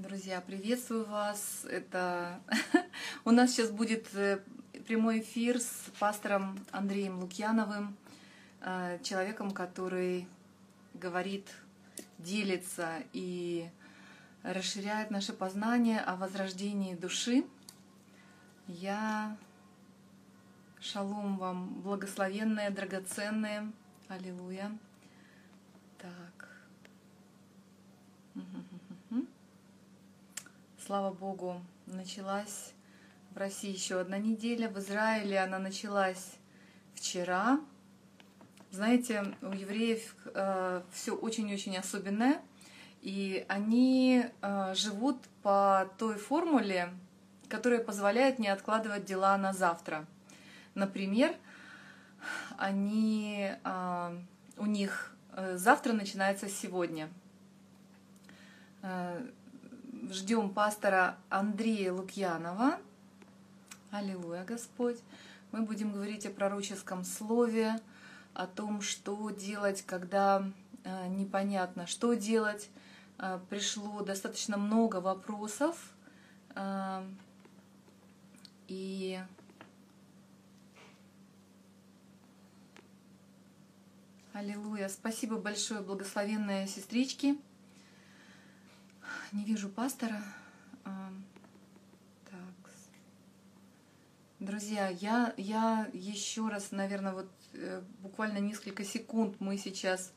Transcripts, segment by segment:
Друзья, приветствую вас. Это у нас сейчас будет э, прямой эфир с пастором Андреем Лукьяновым, э, человеком, который говорит, делится и расширяет наше познание о возрождении души. Я шалом вам, благословенные, драгоценные. Аллилуйя. Так. Слава Богу, началась в России еще одна неделя. В Израиле она началась вчера. Знаете, у евреев э, все очень-очень особенное. И они э, живут по той формуле, которая позволяет не откладывать дела на завтра. Например, они, э, у них э, завтра начинается сегодня. Ждем пастора Андрея Лукьянова. Аллилуйя, Господь. Мы будем говорить о пророческом слове, о том, что делать, когда э, непонятно, что делать, Э, пришло достаточно много вопросов. Э, и Аллилуйя. Спасибо большое, благословенные сестрички. Не вижу пастора. Э, так. Друзья, я, я еще раз, наверное, вот буквально несколько секунд мы сейчас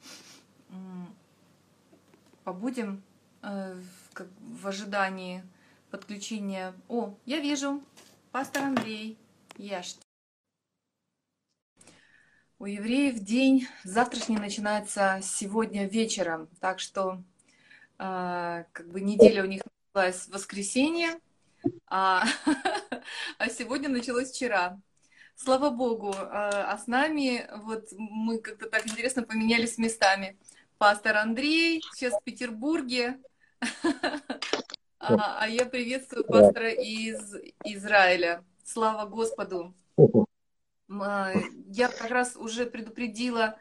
побудем э, в ожидании подключения. О, я вижу, пастор Андрей, ешьте. У евреев день завтрашний начинается сегодня вечером, так что э, как бы неделя у них началась в воскресенье, а, а сегодня началось вчера. Слава Богу, э, а с нами вот мы как-то так интересно поменялись местами пастор Андрей, сейчас в Петербурге. А, а я приветствую пастора из Израиля. Слава Господу. А, я как раз уже предупредила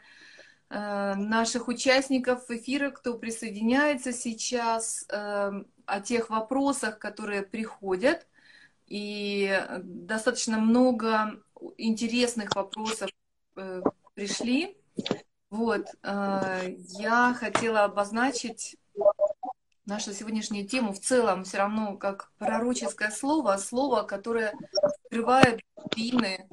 наших участников эфира, кто присоединяется сейчас, э, о тех вопросах, которые приходят. И достаточно много интересных вопросов э, пришли. Вот, э, я хотела обозначить нашу сегодняшнюю тему в целом все равно как пророческое слово, слово, которое открывает глубины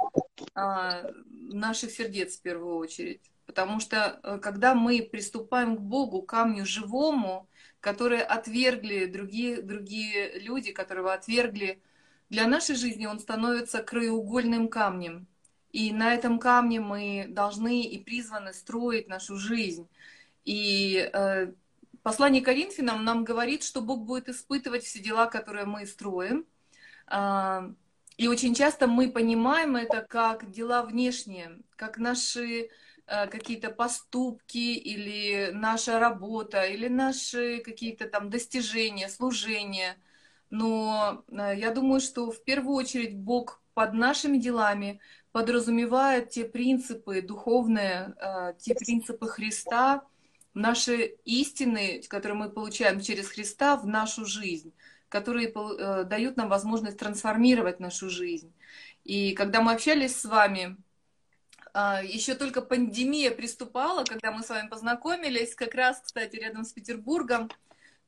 а, наших сердец в первую очередь. Потому что э, когда мы приступаем к Богу, камню живому, которые отвергли другие, другие люди, которого отвергли, для нашей жизни он становится краеугольным камнем. И на этом камне мы должны и призваны строить нашу жизнь. И э, послание Коринфянам нам говорит, что Бог будет испытывать все дела, которые мы строим. Э, и очень часто мы понимаем это как дела внешние, как наши какие-то поступки или наша работа, или наши какие-то там достижения, служения. Но э, я думаю, что в первую очередь Бог под нашими делами подразумевает те принципы духовные, э, те принципы Христа, наши истины, которые мы получаем через Христа в нашу жизнь, которые э, дают нам возможность трансформировать нашу жизнь. И когда мы общались с вами, э, еще только пандемия приступала, когда мы с вами познакомились, как раз, кстати, рядом с Петербургом,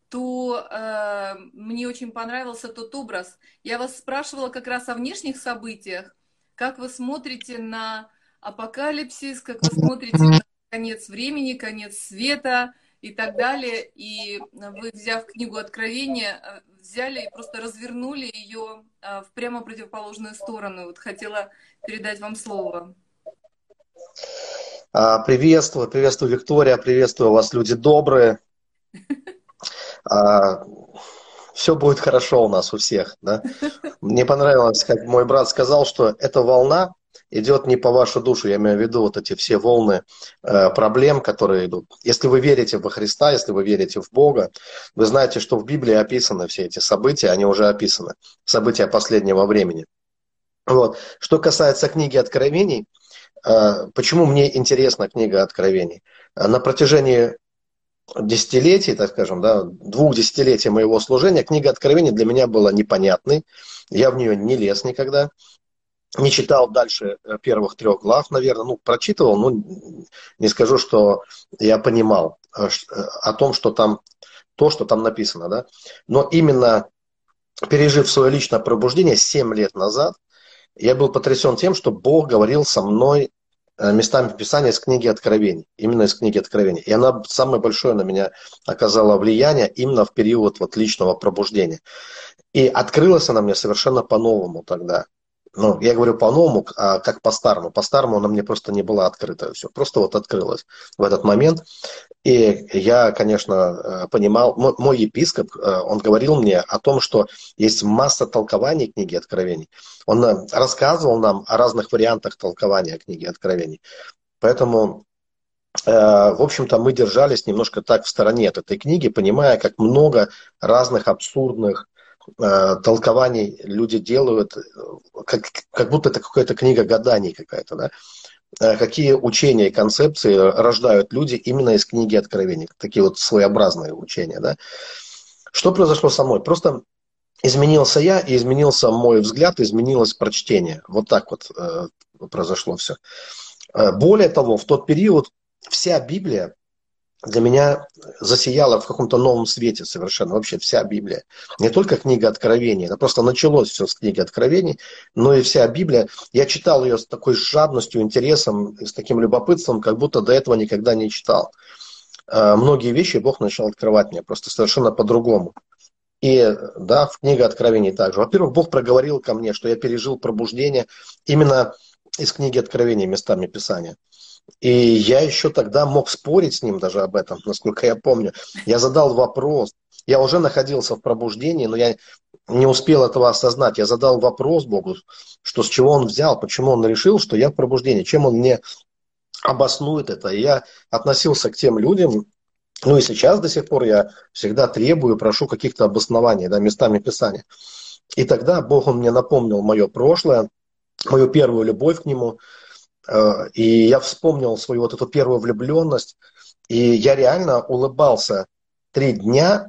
то э, мне очень понравился тот образ. Я вас спрашивала как раз о внешних событиях, как вы смотрите на апокалипсис, как вы смотрите на конец времени, конец света и так далее. И вы, взяв книгу Откровения, э, взяли и просто развернули ее э, в прямо противоположную сторону. Вот хотела передать вам слово. А, приветствую, приветствую, Виктория, приветствую вас, люди добрые. А, все будет хорошо у нас у всех. Да? Мне понравилось, как мой брат сказал, что эта волна идет не по вашу душу. Я имею в виду вот эти все волны э, проблем, которые идут. Если вы верите во Христа, если вы верите в Бога, вы знаете, что в Библии описаны все эти события, они уже описаны. События последнего времени. Вот. Что касается книги Откровений, почему мне интересна книга Откровений? На протяжении десятилетий, так скажем, да, двух десятилетий моего служения, книга Откровений для меня была непонятной. Я в нее не лез никогда. Не читал дальше э, первых трех глав, наверное. Ну, прочитывал, но не скажу, что я понимал э, э, о том, что там, то, что там написано, да. Но именно пережив свое личное пробуждение 7 лет назад, я был потрясен тем, что Бог говорил со мной Э, местами Писания из книги Откровений, именно из книги Откровений. И она самое большое на меня оказала влияние именно в период вот личного пробуждения. И открылась она мне совершенно по-новому тогда ну, я говорю по-новому, а как по-старому. По-старому она мне просто не была открыта. Все, просто вот открылась в этот момент. И я, конечно, э, понимал, мой, епископ, э, он говорил мне о том, что есть масса толкований книги Откровений. Он э, рассказывал нам о разных вариантах толкования книги Откровений. Поэтому в общем-то, мы держались немножко так в стороне от этой книги, понимая, как много разных абсурдных Э, толкований люди делают, как, как будто это какая-то книга гаданий какая-то, да? Э, какие учения и концепции рождают люди именно из книги Откровений, такие вот своеобразные учения, да? Что произошло со мной? Просто изменился я, и изменился мой взгляд, изменилось прочтение. Вот так вот э, произошло все. Э, более того, в тот период вся Библия для меня засияла в каком-то новом свете совершенно вообще вся Библия. Не только книга Откровений, это просто началось все с книги Откровений, но и вся Библия. Я читал ее с такой жадностью, интересом, с таким любопытством, как будто до этого никогда не читал. А, многие вещи Бог начал открывать мне просто совершенно по-другому. И да, в книге Откровений также. Во-первых, Бог проговорил ко мне, что я пережил пробуждение именно из книги Откровений местами Писания. И я еще тогда мог спорить с ним даже об этом, насколько я помню. Я задал вопрос. Я уже находился в пробуждении, но я не успел этого осознать. Я задал вопрос Богу, что с чего он взял, почему он решил, что я в пробуждении, чем он мне обоснует это. И я относился к тем людям, ну и сейчас до сих пор я всегда требую, прошу каких-то обоснований, да, местами Писания. И тогда Бог он мне напомнил мое прошлое, мою первую любовь к Нему – и я вспомнил свою вот эту первую влюбленность, и я реально улыбался три дня.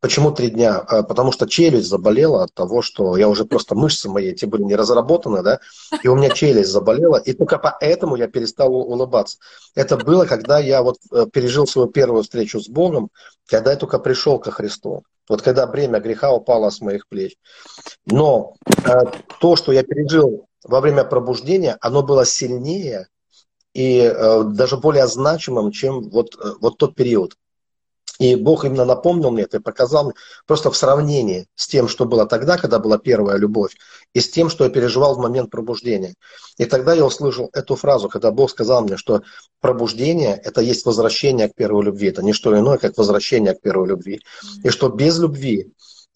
Почему три дня? Э, потому что челюсть заболела от того, что я уже просто мышцы мои эти были не разработаны, да, и у меня челюсть заболела, и только поэтому я перестал улыбаться. Это было, когда я вот э, пережил свою первую встречу с Богом, когда я только пришел ко Христу. Вот когда бремя греха упало с моих плеч. Но то, что я пережил во время пробуждения, оно было сильнее и э, даже более значимым, чем вот, э, вот тот период. И Бог именно напомнил мне это и показал просто в сравнении с тем, что было тогда, когда была первая любовь, и с тем, что я переживал в момент пробуждения. И тогда я услышал эту фразу, когда Бог сказал мне, что пробуждение – это есть возвращение к первой любви. Это не что иное, как возвращение к первой любви. И что без любви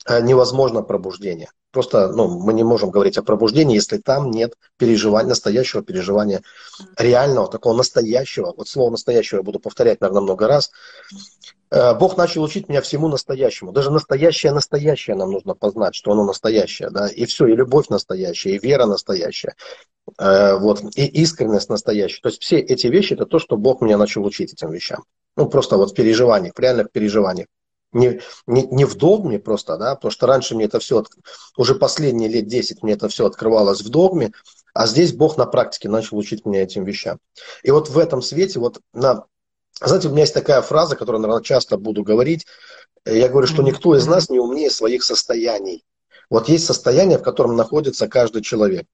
невозможно пробуждение. Просто ну, мы не можем говорить о пробуждении, если там нет переживания, настоящего переживания, реального, такого настоящего. Вот слово настоящего я буду повторять, наверное, много раз. Э, Бог начал учить меня всему настоящему. Даже настоящее настоящее нам нужно познать, что оно настоящее. Да? И все, и любовь настоящая, и вера настоящая, э, вот, и искренность настоящая. То есть все эти вещи, это то, что Бог меня начал учить этим вещам. Ну, просто вот в переживаниях, в реальных переживаниях не, не, не в догме просто, да, потому что раньше мне это все, уже последние лет 10 мне это все открывалось в догме, а здесь Бог на практике начал учить меня этим вещам. И вот в этом свете, вот на, знаете, у меня есть такая фраза, которую, наверное, часто буду говорить, я говорю, что никто из нас не умнее своих состояний. Вот есть состояние, в котором находится каждый человек.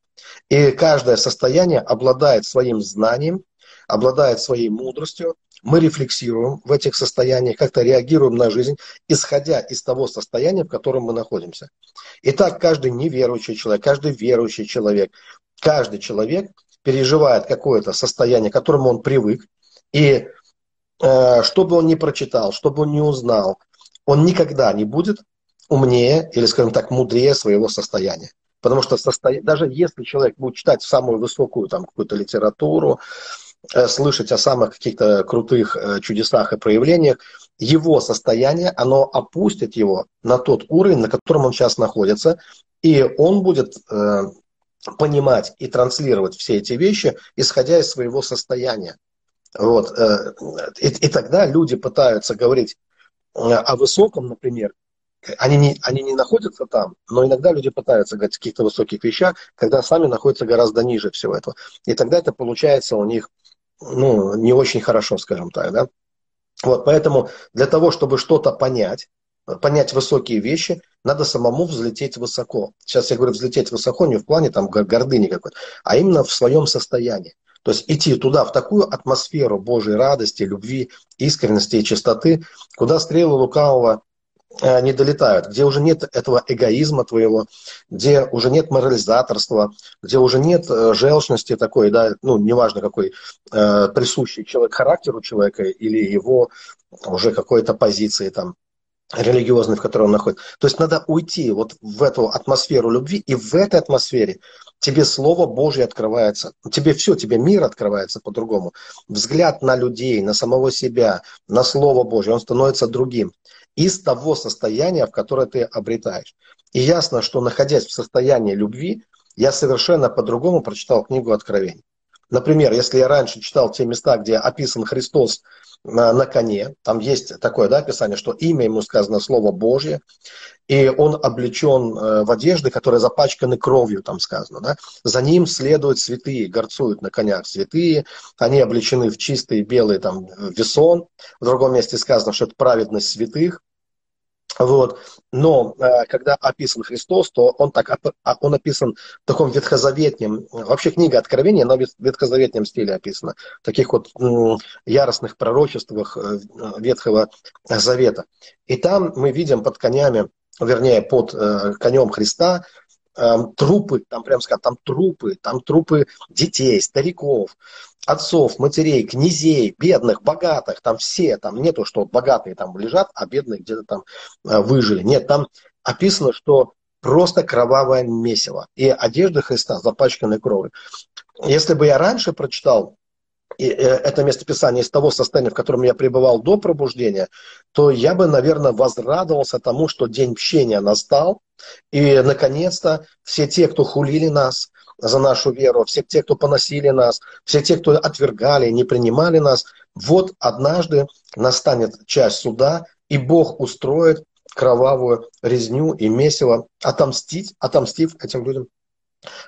И каждое состояние обладает своим знанием, обладает своей мудростью, мы рефлексируем в этих состояниях, как-то реагируем на жизнь, исходя из того состояния, в котором мы находимся. Итак, каждый неверующий человек, каждый верующий человек, каждый человек переживает какое-то состояние, к которому он привык, и э, что бы он ни прочитал, что бы он ни узнал, он никогда не будет умнее или, скажем так, мудрее своего состояния. Потому что состо... даже если человек будет читать самую высокую там какую-то литературу, слышать о самых каких-то крутых э, чудесах и проявлениях, его состояние, оно опустит его на тот уровень, на котором он сейчас находится, и он будет э, понимать и транслировать все эти вещи, исходя из своего состояния. Вот. Э, и, и тогда люди пытаются говорить э, о высоком, например, они не, они не находятся там, но иногда люди пытаются говорить о каких-то высоких вещах, когда сами находятся гораздо ниже всего этого. И тогда это получается у них ну, не очень хорошо, скажем так. Да? Вот, поэтому для того, чтобы что-то понять, понять высокие вещи, надо самому взлететь высоко. Сейчас я говорю взлететь высоко не в плане там гордыни какой-то, а именно в своем состоянии. То есть идти туда, в такую атмосферу Божьей радости, любви, искренности и чистоты, куда стрелы лукавого не долетают, где уже нет этого эгоизма твоего, где уже нет морализаторства, где уже нет э, желчности такой, да, ну, неважно какой, э, присущий человек характеру человека или его уже какой-то позиции там религиозной, в которой он находится. То есть надо уйти вот в эту атмосферу любви, и в этой атмосфере тебе Слово Божье открывается, тебе все, тебе мир открывается по-другому. Взгляд на людей, на самого себя, на Слово Божье, он становится другим из того состояния, в которое ты обретаешь. И ясно, что находясь в состоянии любви, я совершенно по-другому прочитал книгу Откровений. Например, если я раньше читал те места, где описан Христос на, на коне, там есть такое да, описание, что имя ему сказано Слово Божье, и он облечен э, в одежды, которые запачканы кровью, там сказано. Да? За ним следуют святые, горцуют на конях святые, они облечены в чистые белые там, весон. В другом месте сказано, что это праведность святых. Вот. Но э, когда описан Христос, то он, так, а, он описан в таком ветхозаветнем, вообще книга Откровения, но в ветхозаветнем стиле описана, в таких вот яростных пророчествах э, Ветхого Завета. И там мы видим под конями, вернее, под э, конем Христа трупы, там прям сказать, там трупы, там трупы детей, стариков, отцов, матерей, князей, бедных, богатых, там все, там нету, что богатые там лежат, а бедные где-то там э, выжили. Нет, там описано, что просто кровавое месиво. И одежда Христа запачканной кровью. Если бы я раньше прочитал и э, это местописание из того состояния, в котором я пребывал до пробуждения, то я бы, наверное, возрадовался тому, что день мщения настал, и, наконец-то, все те, кто хулили нас за нашу веру, все те, кто поносили нас, все те, кто отвергали, не принимали нас, вот однажды настанет часть суда, и Бог устроит кровавую резню и месиво, отомстить, отомстив этим людям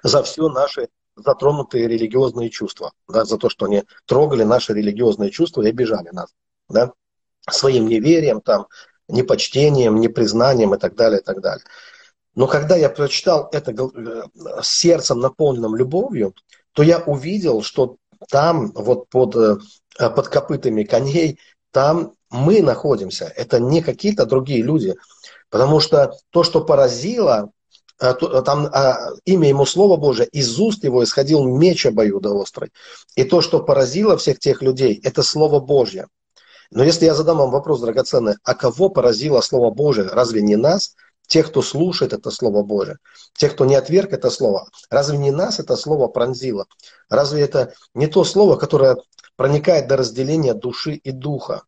за все наши затронутые религиозные чувства, да, за то, что они трогали наши религиозные чувства и обижали нас, да, своим неверием, там, непочтением, непризнанием и так далее, и так далее. Но когда я прочитал это э, сердцем, наполненным любовью, то я увидел, что там, вот под, э, под копытами коней, там мы находимся. Это не какие-то другие люди. Потому что то, что поразило, э, там а, имя ему Слово Божие, из уст его исходил меч обоюдоострый. И то, что поразило всех тех людей, это Слово Божье. Но если я задам вам вопрос, драгоценный, а кого поразило Слово Божие? Разве не нас? Тех, кто слушает это Слово Божие, тех, кто не отверг это Слово. Разве не нас это Слово пронзило? Разве это не то Слово, которое проникает до разделения души и духа?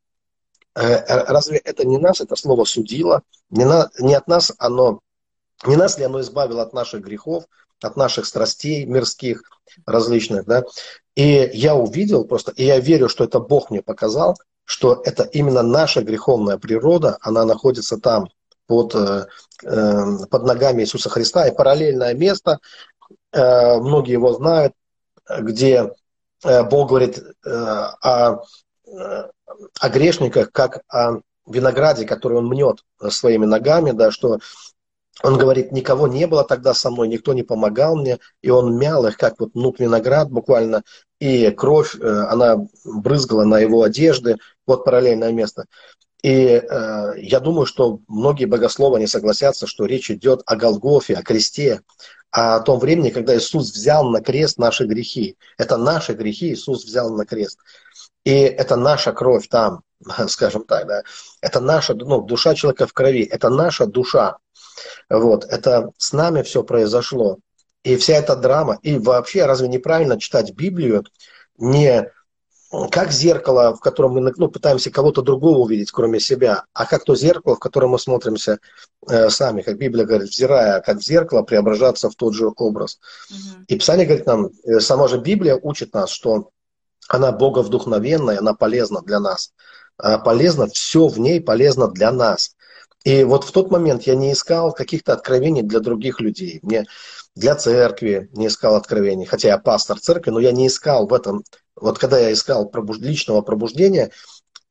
Э, э, разве это не нас это Слово судило? Не, на, не от нас оно, не нас ли оно избавило от наших грехов, от наших страстей мирских различных, да? И я увидел просто, и я верю, что это Бог мне показал, что это именно наша греховная природа, она находится там, под, э, э, под ногами Иисуса Христа. И параллельное место, э, многие его знают, где Бог говорит о, о грешниках, как о винограде, который он мнет своими ногами, да, что он говорит, никого не было тогда со мной, никто не помогал мне, и он мял их, как вот нут виноград буквально, и кровь, она брызгала на его одежды, вот параллельное место. И э, я думаю, что многие богословы не согласятся, что речь идет о Голгофе, о кресте, о том времени, когда Иисус взял на крест наши грехи. Это наши грехи Иисус взял на крест. И это наша кровь там, скажем так, да. Это наша, ну, душа человека в крови, это наша душа. Вот, это с нами все произошло. И вся эта драма, и вообще разве неправильно читать Библию не как зеркало, в котором мы ну, пытаемся кого-то другого увидеть, кроме себя, а как то зеркало, в котором мы смотримся э, сами, как Библия говорит, взирая, как в зеркало преображаться в тот же образ. Угу. И Писание говорит нам, э, сама же Библия учит нас, что она боговдухновенная, она полезна для нас. Она полезна, все в ней полезно для нас. И вот в тот момент я не искал каких-то откровений для других людей. Мне для церкви не искал откровений, хотя я пастор церкви, но я не искал в этом. Вот когда я искал пробуж... личного пробуждения,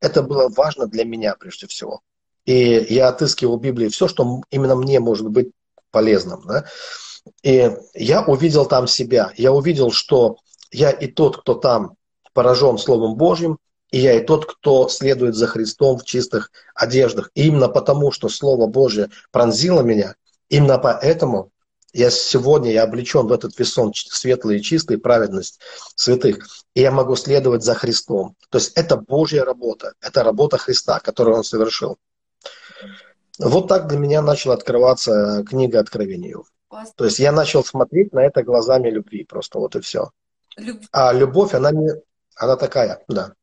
это было важно для меня прежде всего. И я отыскивал в Библии все, что именно мне может быть полезным. Да? И я увидел там себя. Я увидел, что я и тот, кто там поражен Словом Божьим, и я и тот, кто следует за Христом в чистых одеждах. И именно потому, что Слово Божье пронзило меня, именно поэтому я сегодня я облечен в этот весон светлый и чистый, праведность святых. И я могу следовать за Христом. То есть это Божья работа. Это работа Христа, которую Он совершил. Вот так для меня начала открываться книга Откровения. То есть я начал смотреть на это глазами любви. Просто вот и все. Люб... А любовь, она не, она такая, да.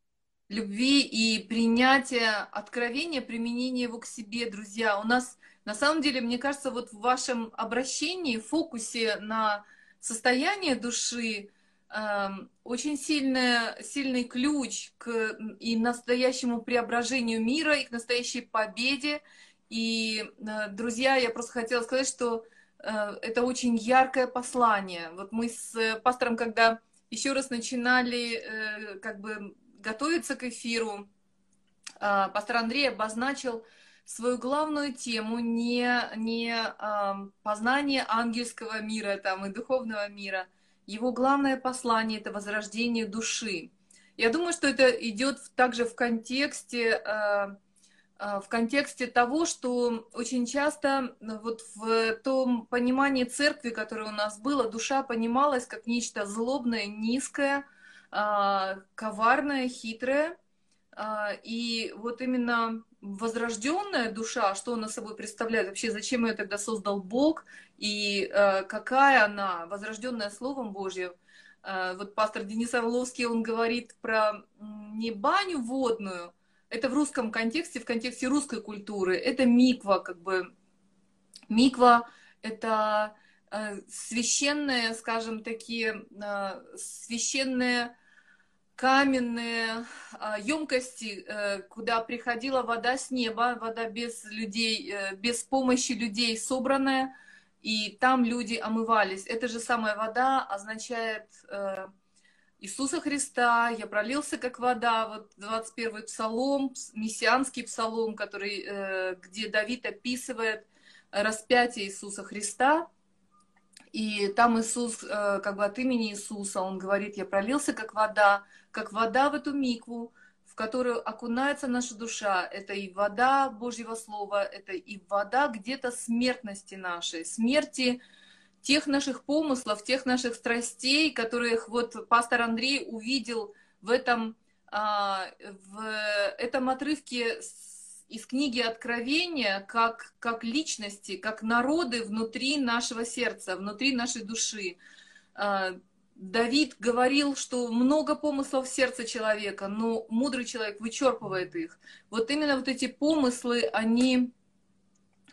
Любви и принятия откровения, применения его к себе, друзья. У нас, на самом деле, мне кажется, вот в вашем обращении, фокусе на состояние души, э, очень сильный, сильный ключ к и настоящему преображению мира, и к настоящей победе. И, э, друзья, я просто хотела сказать, что э, это очень яркое послание. Вот мы с пастором, когда еще раз начинали э, как бы готовиться к эфиру, э, пастор Андрей обозначил свою главную тему не, не э, познание ангельского мира там, и духовного мира. Его главное послание – это возрождение души. Я думаю, что это идет также в контексте а, в контексте того, что очень часто ну, вот в том понимании церкви, которое у нас было, душа понималась как нечто злобное, низкое, а, коварное, хитрое. А, и вот именно возрожденная душа, что она собой представляет, вообще зачем ее тогда создал Бог, и какая она, возрожденная Словом Божьим, вот пастор Денис Орловский, он говорит про не баню водную, это в русском контексте, в контексте русской культуры. Это миква, как бы. Миква – это э, священные, скажем, такие э, священные каменные э, емкости, куда приходила вода с неба, вода без людей, без помощи людей собранная, и там люди омывались. Эта же самая вода означает Иисуса Христа, я пролился как вода, вот 21-й псалом, мессианский псалом, который, э, где Давид описывает распятие Иисуса Христа, и там Иисус, э, как бы от имени Иисуса, он говорит, я пролился как вода, как вода в эту микву, в которую окунается наша душа. Это и вода Божьего Слова, это и вода где-то смертности нашей, смерти, тех наших помыслов, тех наших страстей, которых вот пастор Андрей увидел в этом, а, в этом отрывке из книги Откровения, как, как личности, как народы внутри нашего сердца, внутри нашей души. А, Давид говорил, что много помыслов в сердце человека, но мудрый человек вычерпывает их. Вот именно вот эти помыслы, они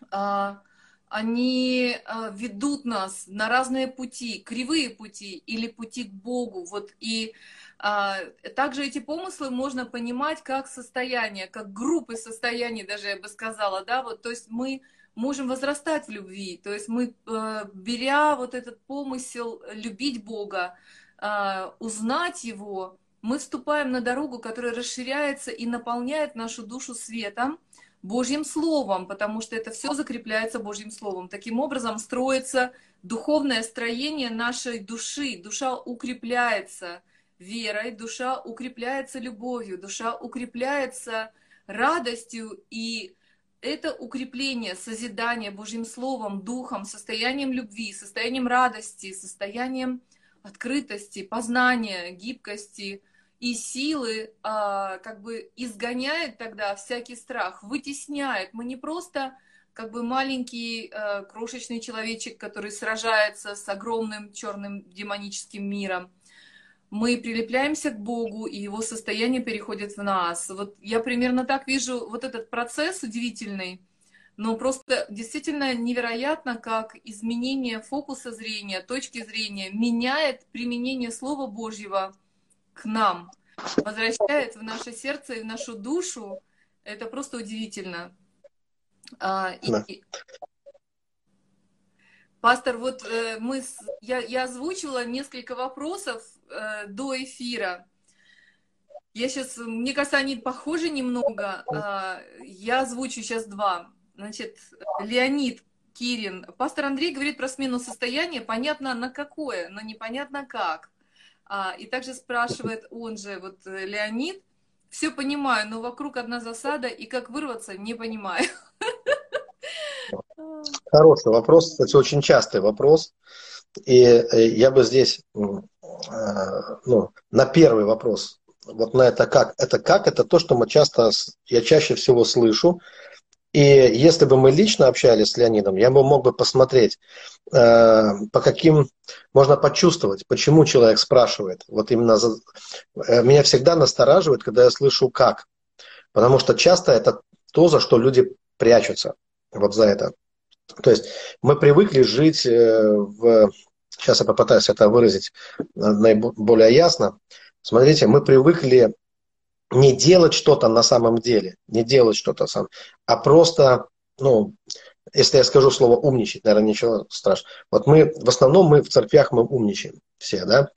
а, они а, ведут нас на разные пути, кривые пути или пути к Богу. Вот и а, также эти помыслы можно понимать как состояние, как группы состояний, даже я бы сказала, да, вот, то есть мы можем возрастать в любви, то есть мы, а, беря вот этот помысел любить Бога, а, узнать Его, мы вступаем на дорогу, которая расширяется и наполняет нашу душу светом, Божьим Словом, потому что это все закрепляется Божьим Словом. Таким образом строится духовное строение нашей души. Душа укрепляется верой, душа укрепляется любовью, душа укрепляется радостью и это укрепление, созидание Божьим Словом, Духом, состоянием любви, состоянием радости, состоянием открытости, познания, гибкости, и силы а, как бы изгоняет тогда всякий страх, вытесняет. Мы не просто как бы маленький а, крошечный человечек, который сражается с огромным черным демоническим миром. Мы прилепляемся к Богу, и его состояние переходит в нас. Вот я примерно так вижу вот этот процесс удивительный, но просто действительно невероятно, как изменение фокуса зрения, точки зрения меняет применение Слова Божьего – к нам. возвращает в наше сердце и в нашу душу. Это просто удивительно. А, да. и, Пастор, вот э, мы, я, я озвучивала несколько вопросов э, до эфира. Я сейчас, мне кажется, они похожи немного. Э, я озвучу сейчас два. Значит, Леонид Кирин. Пастор Андрей говорит про смену состояния. Понятно на какое, но непонятно как. А, и также спрашивает он же, вот э, Леонид, все понимаю, но вокруг одна засада, и как вырваться, не понимаю. Хороший вопрос, кстати, очень частый вопрос. И э, я бы здесь, э, ну, на первый вопрос, вот на это как, это как, это то, что мы часто, я чаще всего слышу. И если бы мы лично общались с Леонидом, я бы мог бы посмотреть, э, по каким можно почувствовать, почему человек спрашивает. Вот именно за, меня всегда настораживает, когда я слышу как. Потому что часто это то, за что люди прячутся. Вот за это. То есть мы привыкли жить э, в... Сейчас я попытаюсь это выразить наиболее ясно. Смотрите, мы привыкли не делать что-то на самом деле, не делать что-то сам, а просто, ну, если я скажу слово умничать, наверное, ничего страшного. Вот мы, в основном мы в церквях мы умничаем все, да,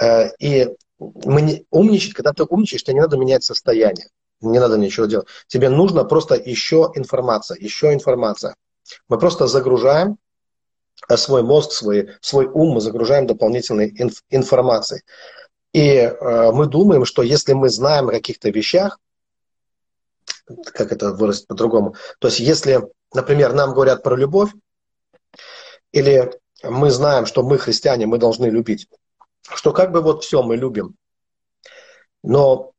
э, и мы не, умничать, когда ты умничаешь, тебе не надо менять состояние, не надо ничего делать. Тебе нужно просто еще информация, еще информация. Мы просто загружаем э, свой мозг, свой, свой ум, мы загружаем дополнительной инф, информацией. И э, мы думаем, что если мы знаем о каких-то вещах, как это выразить по-другому, то есть если, например, нам говорят про любовь, или мы знаем, что мы христиане, мы должны любить, что как бы вот все мы любим, но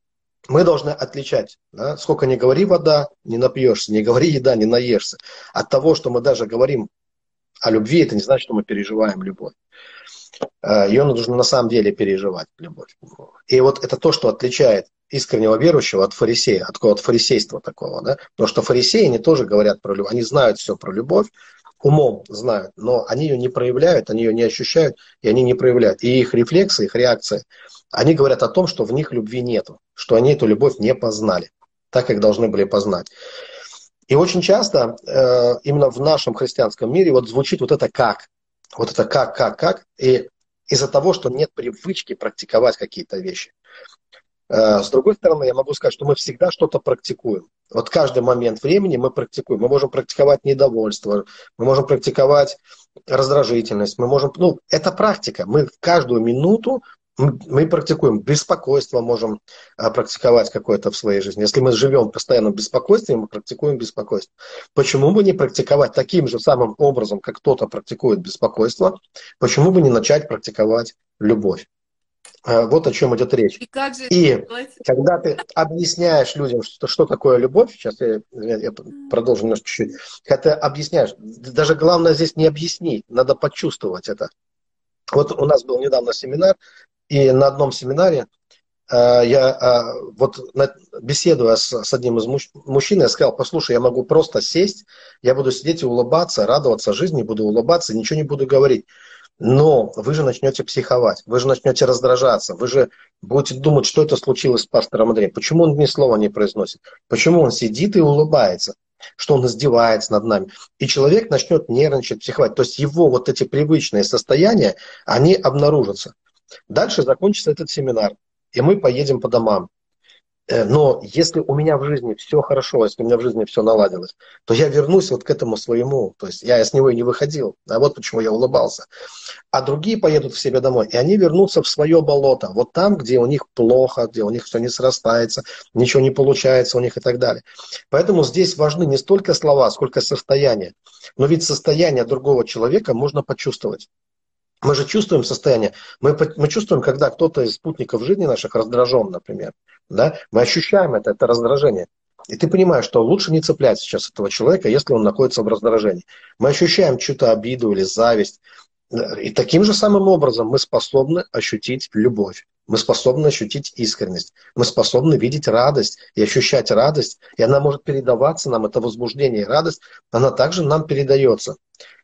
мы должны отличать, да, сколько не говори вода, не напьешься, не говори еда, не наешься. От того, что мы даже говорим о любви, это не значит, что мы переживаем любовь. Э, Ее нужно на самом деле переживать, любовь. И вот это то, что отличает искреннего верующего от фарисея, от, от фарисейства такого. Да? Потому что фарисеи не тоже говорят про любовь, они знают все про любовь, умом знают, но они ее не проявляют, они ее не ощущают, и они не проявляют. И их рефлексы, их реакции, они говорят о том, что в них любви нету, что они эту любовь не познали, так как должны были познать. И очень часто э, именно в нашем христианском мире вот звучит вот это как, вот это как, как, как, и из-за того, что нет привычки практиковать какие-то вещи. Э, с другой стороны, я могу сказать, что мы всегда что-то практикуем. Вот каждый момент времени мы практикуем. Мы можем практиковать недовольство, мы можем практиковать раздражительность, мы можем, ну, это практика. Мы в каждую минуту мы практикуем беспокойство, можем а, практиковать какое-то в своей жизни. Если мы живем в постоянном беспокойстве, мы практикуем беспокойство. Почему бы не практиковать таким же самым образом, как кто-то практикует беспокойство? Почему бы не начать практиковать любовь? А, вот о чем идет речь. И, как же и когда ты объясняешь людям, что, что такое любовь, сейчас я, я продолжу немножко чуть-чуть, когда ты объясняешь, даже главное здесь не объяснить, надо почувствовать это. Вот у нас был недавно семинар, и на одном семинаре э, я э, вот беседуя с, одним из муж, мужчин, я сказал, послушай, я могу просто сесть, я буду сидеть и улыбаться, радоваться жизни, буду улыбаться, ничего не буду говорить. Но вы же начнете психовать, вы же начнете раздражаться, вы же будете думать, что это случилось с пастором Андреем. Почему он ни слова не произносит? Почему он сидит и улыбается? Что он издевается над нами? И человек начнет нервничать, психовать. То есть его вот эти привычные состояния, они обнаружатся. Дальше закончится этот семинар, и мы поедем по домам. Э, но если у меня в жизни все хорошо, если у меня в жизни все наладилось, то я вернусь вот к этому своему. То есть я с него и не выходил. А вот почему я улыбался. А другие поедут в себе домой, и они вернутся в свое болото. Вот там, где у них плохо, где у них все не срастается, ничего не получается у них и так далее. Поэтому здесь важны не столько слова, сколько состояние. Но ведь состояние другого человека можно почувствовать. Мы же чувствуем состояние. Мы, мы чувствуем, когда кто-то из спутников жизни наших раздражен, например. Да? Мы ощущаем это, это раздражение. И ты понимаешь, что лучше не цеплять сейчас этого человека, если он находится в раздражении. Мы ощущаем чью-то обиду или зависть. И таким же самым образом мы способны ощутить любовь. Мы способны ощутить искренность. Мы способны видеть радость и ощущать радость. И она может передаваться нам, это возбуждение и радость, она также нам передается.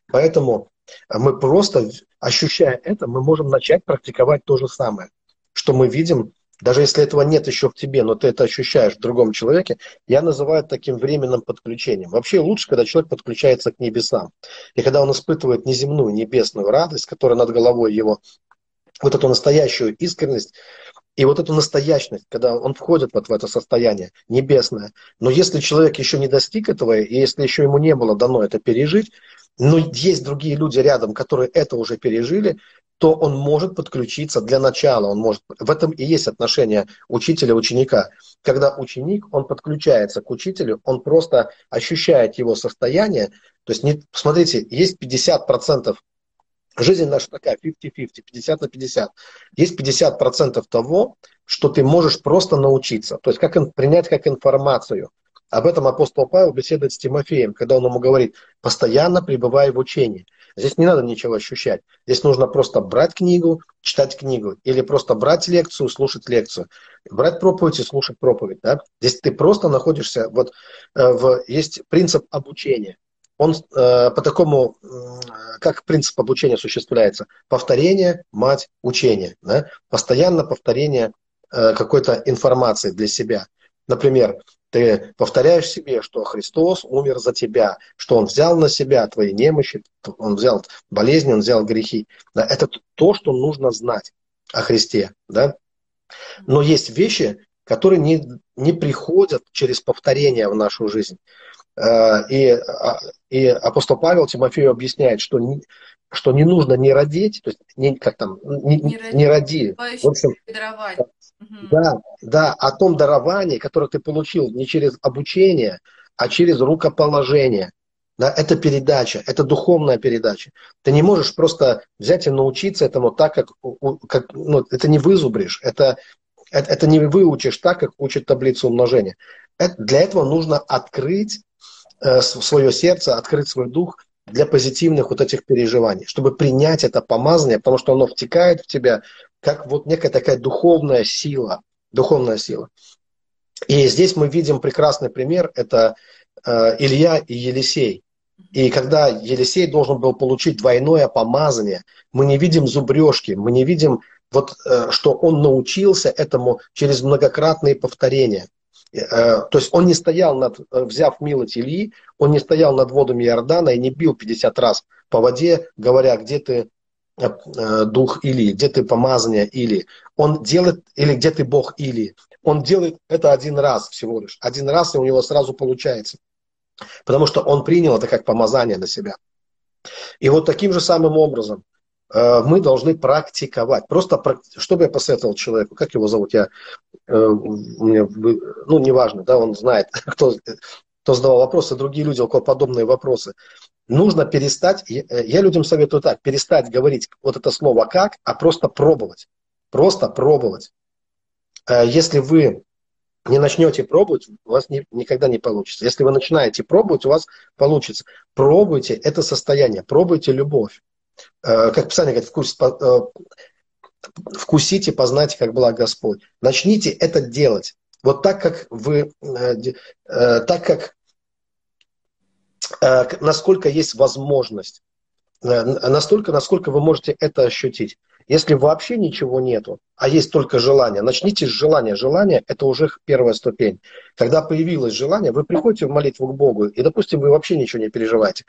Поэтому мы просто, ощущая это, мы можем начать практиковать то же самое, что мы видим даже если этого нет еще в тебе, но ты это ощущаешь в другом человеке, я называю таким временным подключением. Вообще лучше, когда человек подключается к небесам. И когда он испытывает неземную, небесную радость, которая над головой его, вот эту настоящую искренность, и вот эту настоящность, когда он входит вот в это состояние небесное. Но если человек еще не достиг этого, и если еще ему не было дано это пережить, но есть другие люди рядом, которые это уже пережили, то он может подключиться для начала. Он может, в этом и есть отношение учителя-ученика. Когда ученик, он подключается к учителю, он просто ощущает его состояние. То есть, не, смотрите, есть 50% Жизнь наша такая 50-50, 50 на 50. Есть 50% того, что ты можешь просто научиться. То есть как принять как информацию. Об этом апостол Павел беседует с Тимофеем, когда он ему говорит, постоянно пребывай в учении. Здесь не надо ничего ощущать. Здесь нужно просто брать книгу, читать книгу. Или просто брать лекцию, слушать лекцию. Брать проповедь и слушать проповедь. Да? Здесь ты просто находишься, вот э, в, есть принцип обучения. Он э, по такому, э, как принцип обучения осуществляется? Повторение, мать, учение. Да? Постоянно повторение э, какой-то информации для себя. Например, ты повторяешь себе, что Христос умер за тебя, что Он взял на себя твои немощи, Он взял болезни, Он взял грехи. Да, это то, что нужно знать о Христе. Да? Но есть вещи, которые не, не приходят через повторение в нашу жизнь. Э, и, а, и апостол Павел Тимофею объясняет, что не, что не нужно не родить, то есть не, как там, не, не, не роди. В общем, да, да, о том даровании, которое ты получил не через обучение, а через рукоположение. Да, это передача, это духовная передача. Ты не можешь просто взять и научиться этому так, как, как ну, это не вызубришь, это, это, это не выучишь так, как учит таблицу умножения. Это, для этого нужно открыть свое сердце, открыть свой дух для позитивных вот этих переживаний, чтобы принять это помазание, потому что оно втекает в тебя, как вот некая такая духовная сила, духовная сила. И здесь мы видим прекрасный пример, это э, Илья и Елисей. И когда Елисей должен был получить двойное помазание, мы не видим зубрежки, мы не видим, вот, э, что он научился этому через многократные повторения. Э, то есть он не стоял над, э, взяв милость Ильи, он не стоял над водами Иордана и не бил 50 раз по воде, говоря, где ты э, дух Или, где ты помазание Или. Он делает, или где ты Бог Или. Он делает это один раз всего лишь. Один раз, и у него сразу получается. Потому что он принял это как помазание на себя. И вот таким же самым образом мы должны практиковать. Просто, что бы я посоветовал человеку, как его зовут, я Э, ну, неважно, да, он знает, кто, кто задавал вопросы, другие люди, у кого подобные вопросы. Нужно перестать, я людям советую так, перестать говорить вот это слово «как», а просто пробовать. Просто пробовать. Э, если вы не начнете пробовать, у вас не, никогда не получится. Если вы начинаете пробовать, у вас получится. Пробуйте это состояние, пробуйте любовь. Э, как Писание говорит, вкус, вкусите, познайте, как благ Господь. Начните это делать. Вот так, как вы, э, э, так как, э, насколько есть возможность, настолько, насколько вы можете это ощутить. Если вообще ничего нету, а есть только желание, начните с желания. Желание – это уже первая ступень. Когда появилось желание, вы приходите в молитву к Богу, и, допустим, вы вообще ничего не переживаете.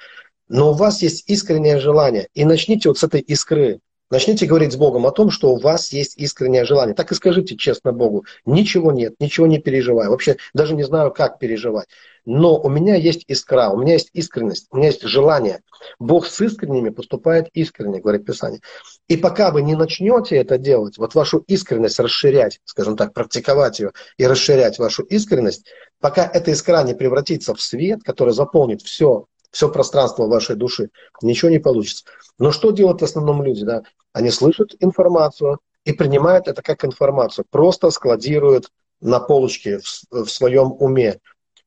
Но у вас есть искреннее желание. И начните вот с этой искры. Начните говорить с Богом о том, что у вас есть искреннее желание. Так и скажите честно Богу. Ничего нет, ничего не переживаю. Вообще даже не знаю, как переживать. Но у меня есть искра, у меня есть искренность, у меня есть желание. Бог с искренними поступает искренне, говорит Писание. И пока вы не начнете это делать, вот вашу искренность расширять, скажем так, практиковать ее и расширять вашу искренность, пока эта искра не превратится в свет, который заполнит все, все пространство вашей души, ничего не получится. Но что делают в основном люди? Да? Они слышат информацию и принимают это как информацию, просто складируют на полочке в, в своем уме.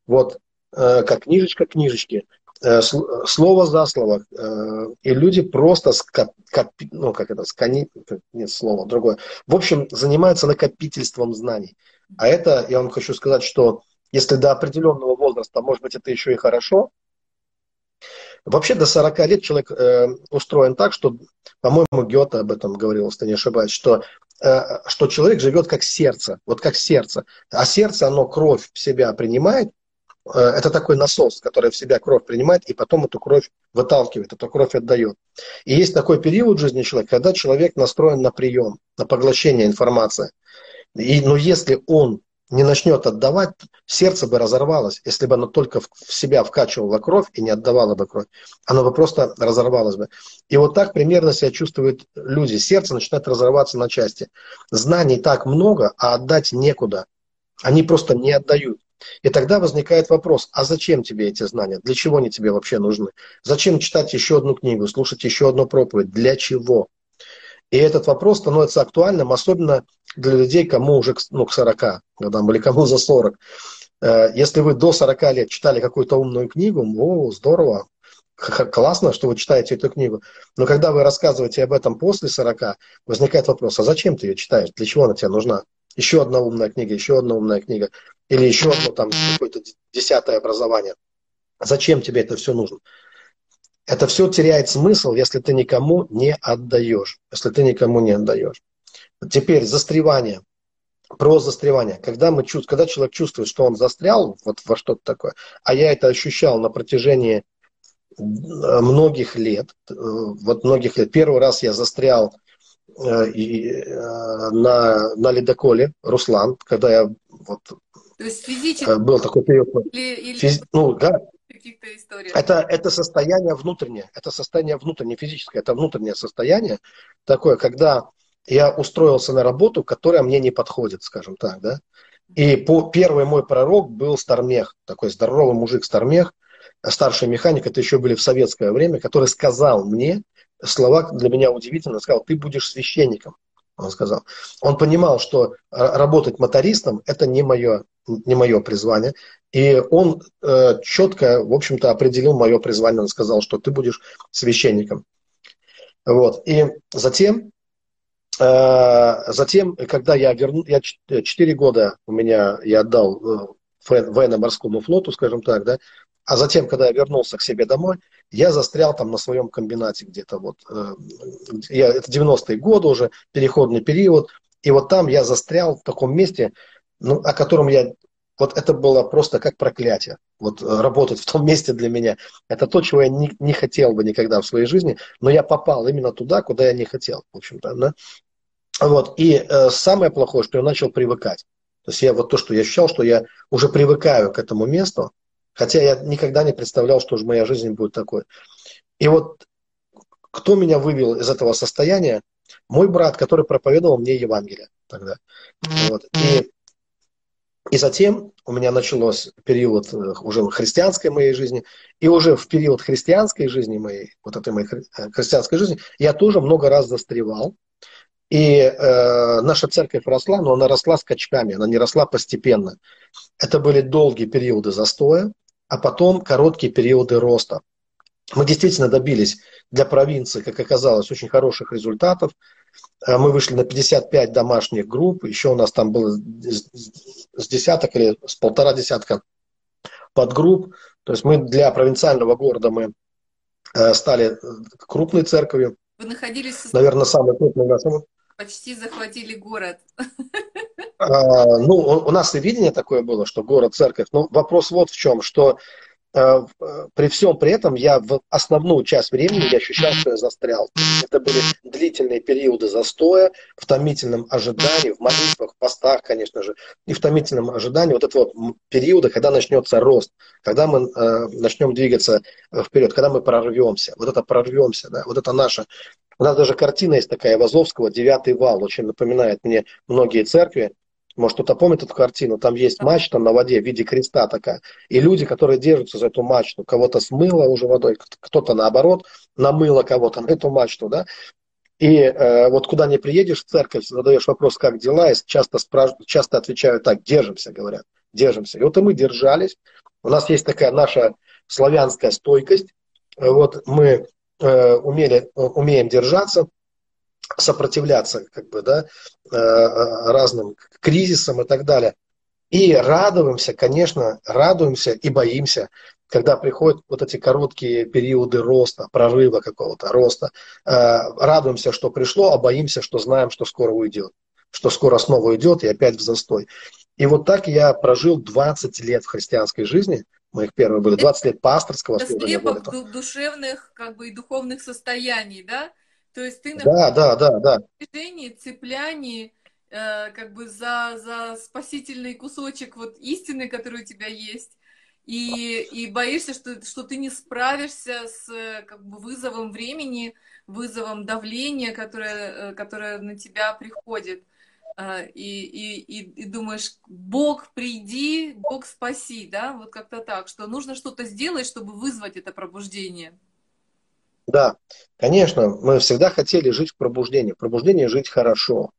Вот э, как книжечка книжечки, э, слово за слово. Э, и люди просто, скоп, коп, ну как это, скани, нет слова, другое. В общем, занимаются накопительством знаний. А это, я вам хочу сказать, что если до определенного возраста, может быть, это еще и хорошо, Вообще до 40 лет человек э, устроен так, что, по-моему, Гёте об этом говорил, если не ошибаюсь, что что человек живет как сердце, вот как сердце. А сердце, оно кровь в себя принимает, Э, это такой насос, который в себя кровь принимает и потом эту кровь выталкивает, эту кровь отдает. И есть такой период в жизни человека, когда человек настроен на прием, на поглощение информации. И, но если он не начнет отдавать, сердце бы разорвалось, если бы оно только в себя вкачивало кровь и не отдавало бы кровь. Оно бы просто разорвалось бы. И вот так примерно себя чувствуют люди. Сердце начинает разорваться на части. Знаний так много, а отдать некуда. Они просто не отдают. И тогда возникает вопрос, а зачем тебе эти знания? Для чего они тебе вообще нужны? Зачем читать еще одну книгу, слушать еще одну проповедь? Для чего? И этот вопрос становится актуальным, особенно для людей, кому уже ну, к 40 годам или кому за 40. Э, если вы до 40 лет читали какую-то умную книгу, о, здорово, классно, что вы читаете эту книгу. Но когда вы рассказываете об этом после 40, возникает вопрос, а зачем ты ее читаешь? Для чего она тебе нужна? Еще одна умная книга, еще одна умная книга или еще одно там какое-то десятое образование. Зачем тебе это все нужно? Это все теряет смысл, если ты никому не отдаешь. Если ты никому не отдаешь. Теперь застревание. Про застревание. Когда, мы чувств, когда человек чувствует, что он застрял вот во что-то такое, а я это ощущал на протяжении многих лет, э, вот многих лет. Первый раз я застрял э, и, э, на, на ледоколе Руслан, когда я вот то есть физически? Э, был такой период. Или, или... Физ... Ну, да. Каких-то историй. Это, это состояние внутреннее. Это состояние внутреннее, физическое. Это внутреннее состояние такое, когда я устроился на работу, которая мне не подходит, скажем так, да. И по, первый мой пророк был Стармех, такой здоровый мужик Стармех, старший механик, это еще были в советское время, который сказал мне слова для меня удивительно, сказал, ты будешь священником он сказал. Он понимал, что работать мотористом – это не мое, не мое призвание. И он э, четко, в общем-то, определил мое призвание. Он сказал, что ты будешь священником. Вот. И затем, э, затем когда я верну, я 4 года у меня, я отдал э, военно-морскому флоту, скажем так, да, а затем, когда я вернулся к себе домой, я застрял там на своем комбинате где-то вот. Э, я, это 90-е годы уже, переходный период. И вот там я застрял в таком месте, ну, о котором я... Вот это было просто как проклятие. Вот э, работать в том месте для меня. Это то, чего я не, не хотел бы никогда в своей жизни. Но я попал именно туда, куда я не хотел, в общем-то. Да? Вот. И э, самое плохое, что я начал привыкать. То есть я вот то, что я ощущал, что я уже привыкаю к этому месту, Хотя я никогда не представлял, что же моя жизнь будет такой. И вот кто меня вывел из этого состояния? Мой брат, который проповедовал мне Евангелие тогда. Вот. И, и затем у меня начался период э, уже христианской моей жизни. И уже в период христианской жизни моей, вот этой моей э, христианской жизни, я тоже много раз застревал. И э, наша церковь росла, но она росла скачками, она не росла постепенно. Это были долгие периоды застоя, а потом короткие периоды роста. Мы действительно добились для провинции, как оказалось, очень хороших результатов. Э, мы вышли на 55 домашних групп, еще у нас там было с десяток или с полтора десятка подгрупп. То есть мы для провинциального города мы э, стали э, крупной церковью. Вы находились... Наверное, самый крупный нашем. Почти захватили город. А, ну, у нас и видение такое было, что город, церковь. Но вопрос вот в чем, что при всем при этом я в основную часть времени я ощущал, что я застрял. Это были длительные периоды застоя, в томительном ожидании, в молитвах, в постах, конечно же, и в томительном ожидании вот этого периода, когда начнется рост, когда мы э, начнем двигаться вперед, когда мы прорвемся. Вот это прорвемся, да, вот это наша у нас даже картина есть такая Вазовского «Девятый вал», очень напоминает мне многие церкви, может, кто-то помнит эту картину? Там есть мачта на воде в виде креста такая. И люди, которые держатся за эту мачту, кого-то смыло уже водой, кто-то наоборот намыло кого-то на эту мачту, да. И э, вот куда не приедешь в церковь, задаешь вопрос, как дела, и часто, спраш... часто отвечают так, держимся, говорят, держимся. И вот и мы держались. У нас есть такая наша славянская стойкость. Вот мы э, умели, умеем держаться, сопротивляться как бы, да, э, э, разным кризисам и так далее. И радуемся, конечно, радуемся и боимся, когда приходят вот эти короткие периоды роста, прорыва какого-то роста. Э, радуемся, что пришло, а боимся, что знаем, что скоро уйдет. что скоро снова уйдет и опять в застой. И вот так я прожил 20 лет в христианской жизни. Моих первых были 20 лет пасторского служения. Это душевных как бы и духовных состояний, да? То есть ты да, да, да, да. движении, цеплянии э, как бы за, за спасительный кусочек вот истины, который у тебя есть, и, и боишься, что, что ты не справишься с как бы, вызовом времени, вызовом давления, которое, э, которое на тебя приходит. А, и, и, и, и думаешь, Бог приди, Бог спаси, да, вот как-то так, что нужно что-то сделать, чтобы вызвать это пробуждение. Да, конечно, мы всегда хотели жить в пробуждении, в пробуждении жить хорошо.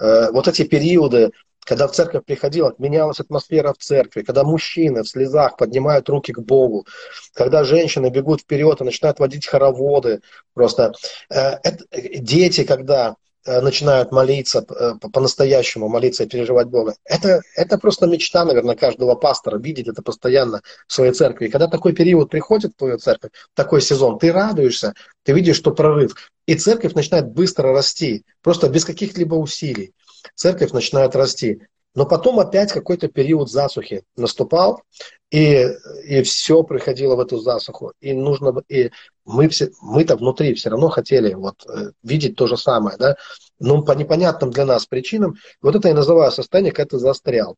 Э, вот эти периоды, когда в церковь приходила, менялась атмосфера в церкви, когда мужчины в слезах поднимают руки к Богу, когда женщины бегут вперед и начинают водить хороводы, просто э, это, дети, когда э, начинают молиться, э, по-настоящему молиться и переживать Бога. Это, это просто мечта, наверное, каждого пастора, видеть это постоянно в своей церкви. И когда такой период приходит в твою церковь, такой сезон, ты радуешься, ты видишь, что прорыв. И церковь начинает быстро расти, просто без каких-либо усилий церковь начинает расти. Но потом опять какой-то период засухи наступал, и, и все приходило в эту засуху. И нужно и мы все, мы-то внутри все равно хотели вот, э, видеть то же самое, да, но по непонятным для нас причинам. Вот это я называю состояние, как ты застрял.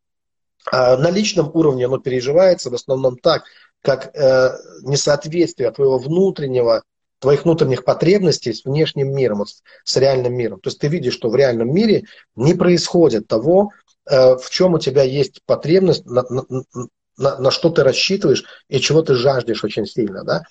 А на личном уровне оно переживается в основном так, как э, несоответствие твоего внутреннего твоих внутренних потребностей с внешним миром, с реальным миром. То есть ты видишь, что в реальном мире не происходит того, э, в чем у тебя есть потребность, на, на, на, на что ты рассчитываешь и чего ты жаждешь очень сильно. Да?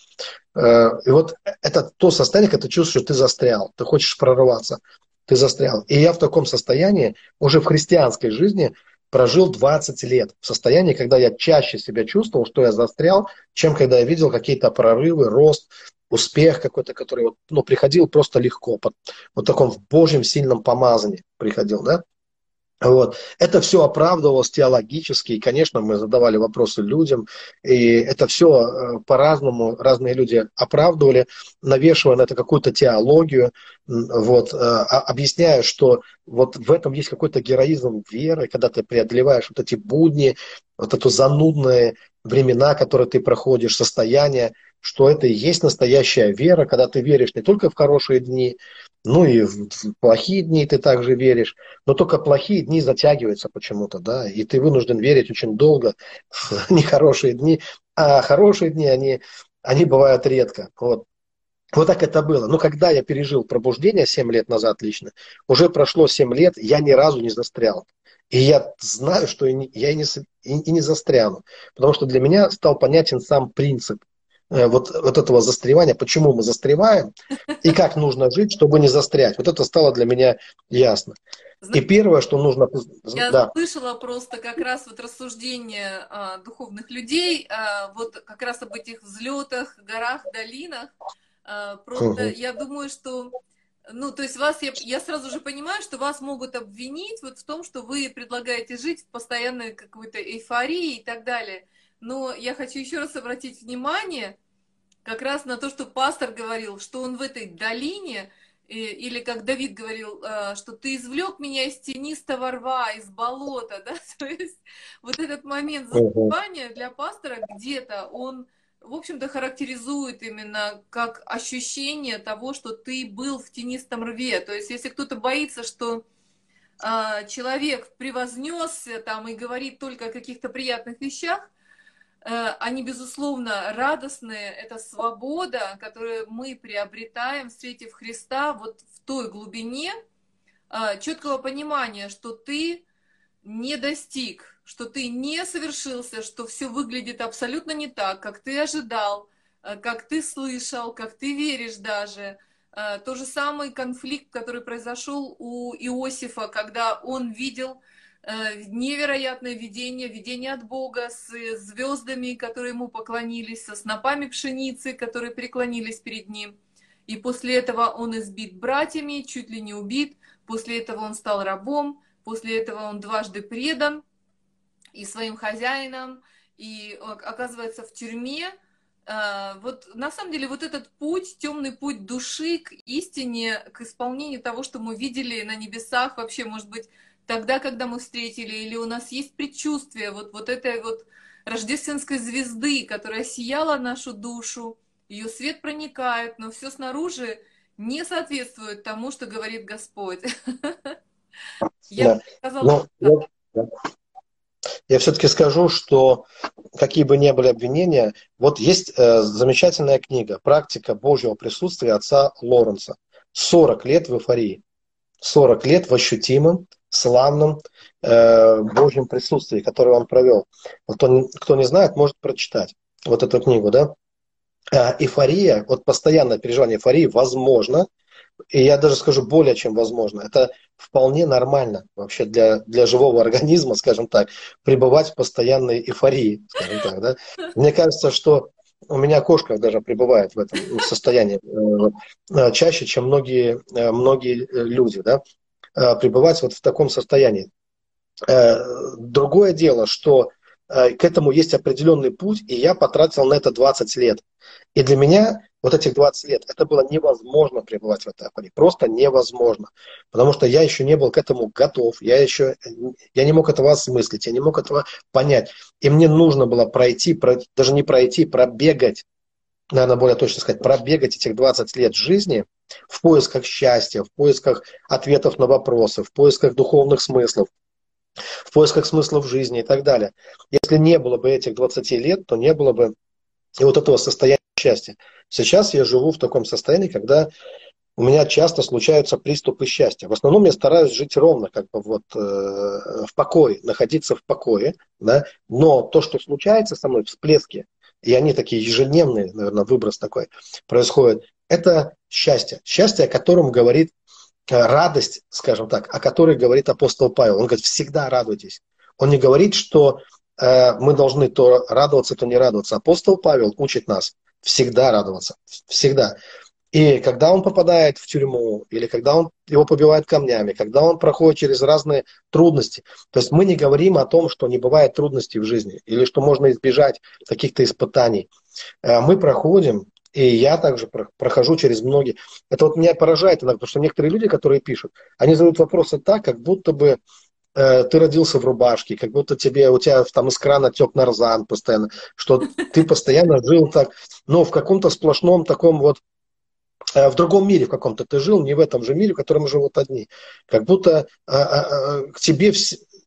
Э, и вот это то состояние, когда ты чувствуешь, что ты застрял, ты хочешь прорываться, ты застрял. И я в таком состоянии уже в христианской жизни прожил 20 лет в состоянии, когда я чаще себя чувствовал, что я застрял, чем когда я видел какие-то прорывы, рост, успех какой-то, который вот, ну, приходил просто легко, под вот таком в Божьем сильном помазании приходил, да. Вот. Это все оправдывалось теологически, и, конечно, мы задавали вопросы людям, и это все э, по-разному, разные люди оправдывали, навешивая на это какую-то теологию, вот, э, объясняя, что вот в этом есть какой-то героизм веры, когда ты преодолеваешь вот эти будни, вот эту занудные времена, которые ты проходишь, состояние, что это и есть настоящая вера, когда ты веришь не только в хорошие дни, ну и в плохие дни ты также веришь, но только плохие дни затягиваются почему-то, да, и ты вынужден верить очень долго в нехорошие дни, а хорошие дни, они, они бывают редко. Вот. Вот так это было. Но когда я пережил пробуждение 7 лет назад лично, уже прошло 7 лет, я ни разу не застрял. И я знаю, что я и не, и не застряну. Потому что для меня стал понятен сам принцип вот, вот этого застревания, почему мы застреваем и как нужно жить, чтобы не застрять. Вот это стало для меня ясно. и первое, что нужно... Я да. слышала просто как раз вот рассуждения а, духовных людей, а, вот как раз об этих взлетах, горах, долинах. А, просто угу. я думаю, что ну, то есть вас, я, я сразу же понимаю, что вас могут обвинить вот в том, что вы предлагаете жить в постоянной какой-то эйфории и так далее. Но я хочу еще раз обратить внимание как раз на то, что пастор говорил, что он в этой долине, или как Давид говорил, э, что ты извлек меня из тенистого рва, из болота, да, то есть вот этот момент забывания для пастора где-то, он, в общем-то, характеризует именно как ощущение того, что ты был в тенистом рве, то есть если кто-то боится, что э, человек превознесся там и говорит только о каких-то приятных вещах, они, безусловно, радостные. Это свобода, которую мы приобретаем, встретив Христа вот в той глубине э, четкого понимания, что ты не достиг, что ты не совершился, что все выглядит абсолютно не так, как ты ожидал, э, как ты слышал, как ты веришь даже. То же самый конфликт, который произошел у Иосифа, когда он видел Э, невероятное видение, видение от Бога с звездами, которые ему поклонились, со снопами пшеницы, которые преклонились перед ним. И после этого он избит братьями, чуть ли не убит. После этого он стал рабом. После этого он дважды предан и своим хозяинам. И оказывается в тюрьме. а, вот на самом деле вот этот путь, темный путь души к истине, к исполнению того, что мы видели на небесах, вообще, может быть, тогда, когда мы встретили, или у нас есть предчувствие вот, вот этой вот рождественской звезды, которая сияла нашу душу, ее свет проникает, но все снаружи не соответствует тому, что говорит Господь. Я сказала... Ну, я все-таки скажу, что какие бы ни были обвинения, вот есть э, замечательная книга «Практика Божьего присутствия» отца Лоренса. 40 лет в эйфории, 40 лет в ощутимом, славном э, Божьем присутствии, которое он провел. Вот он, кто не знает, может прочитать вот эту книгу, да? Э, эйфория, вот постоянное переживание эйфории возможно, и я даже скажу более чем возможно. Это вполне нормально вообще для, для живого организма, скажем так, пребывать в постоянной эйфории, скажем так. Да? Мне кажется, что у меня кошка даже пребывает в этом состоянии э, э, чаще, чем многие, многие люди, да, пребывать вот в таком состоянии. Другое дело, что к этому есть определенный путь, и я потратил на это 20 лет. И для меня вот этих 20 лет, это было невозможно пребывать в этой апаре. Просто невозможно. Потому что я еще не был к этому готов. Я еще я не мог этого осмыслить, я не мог этого понять. И мне нужно было пройти, даже не пройти, пробегать, наверное, более точно сказать, пробегать этих 20 лет жизни в поисках счастья, в поисках ответов на вопросы, в поисках духовных смыслов, в поисках смыслов жизни и так далее. Если не было бы этих 20 лет, то не было бы и вот этого состояния счастья. Сейчас я живу в таком состоянии, когда у меня часто случаются приступы счастья. В основном я стараюсь жить ровно, как бы вот э, в покое, находиться в покое, да. Но то, что случается со мной, всплески, и они такие ежедневные, наверное, выброс такой происходит, это счастье. Счастье, о котором говорит э, радость, скажем так, о которой говорит апостол Павел. Он говорит, всегда радуйтесь. Он не говорит, что э, мы должны то радоваться, то не радоваться. Апостол Павел учит нас всегда радоваться. Всегда. И когда он попадает в тюрьму, или когда он, его побивают камнями, когда он проходит через разные трудности, то есть мы не говорим о том, что не бывает трудностей в жизни, или что можно избежать каких-то испытаний. Э, мы проходим, и я также прохожу через многие. Это вот меня поражает иногда, потому что некоторые люди, которые пишут, они задают вопросы так, как будто бы Э, ты родился в рубашке, как будто тебе, у тебя там из крана тек нарзан постоянно, что ты постоянно жил так, ну, в каком-то сплошном таком вот, в другом мире в каком-то ты жил, не в этом же мире, в котором живут одни. Как будто а, а, а, к тебе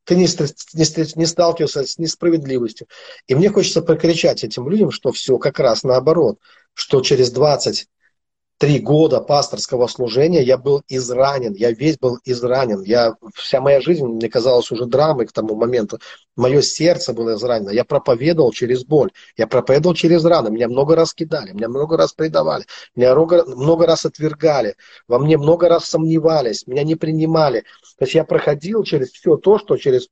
ты не, не, не сталкивался с несправедливостью. И мне хочется прокричать этим людям, что все как раз наоборот, что через 20 три года пасторского служения я был изранен, я весь был изранен. Я, вся моя жизнь, мне казалось, уже драмой к тому моменту. Мое сердце было изранено. Я проповедовал через боль, я проповедовал через раны. Меня много раз кидали, меня много раз предавали, меня много, много раз отвергали, во мне много раз сомневались, меня не принимали. То есть я проходил через все то, что через,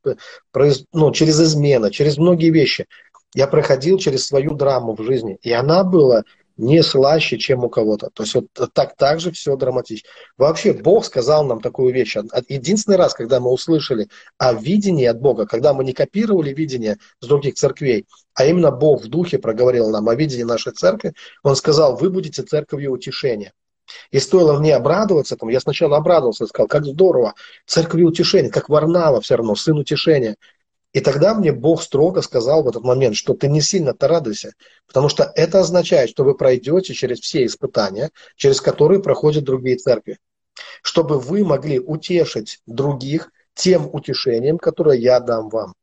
ну, через измена, через многие вещи. Я проходил через свою драму в жизни. И она была не слаще, чем у кого-то. То есть вот так, так же все драматично. Вообще Бог сказал нам такую вещь. Единственный раз, когда мы услышали о видении от Бога, когда мы не копировали видение с других церквей, а именно Бог в духе проговорил нам о видении нашей церкви, Он сказал, вы будете церковью утешения. И стоило мне обрадоваться этому, я сначала обрадовался, сказал, как здорово, церковью утешения, как Варнава все равно, сын утешения. И тогда мне Бог строго сказал в этот момент, что ты не сильно-то радуйся, потому что это означает, что вы пройдете через все испытания, через которые проходят другие церкви, чтобы вы могли утешить других тем утешением, которое я дам вам.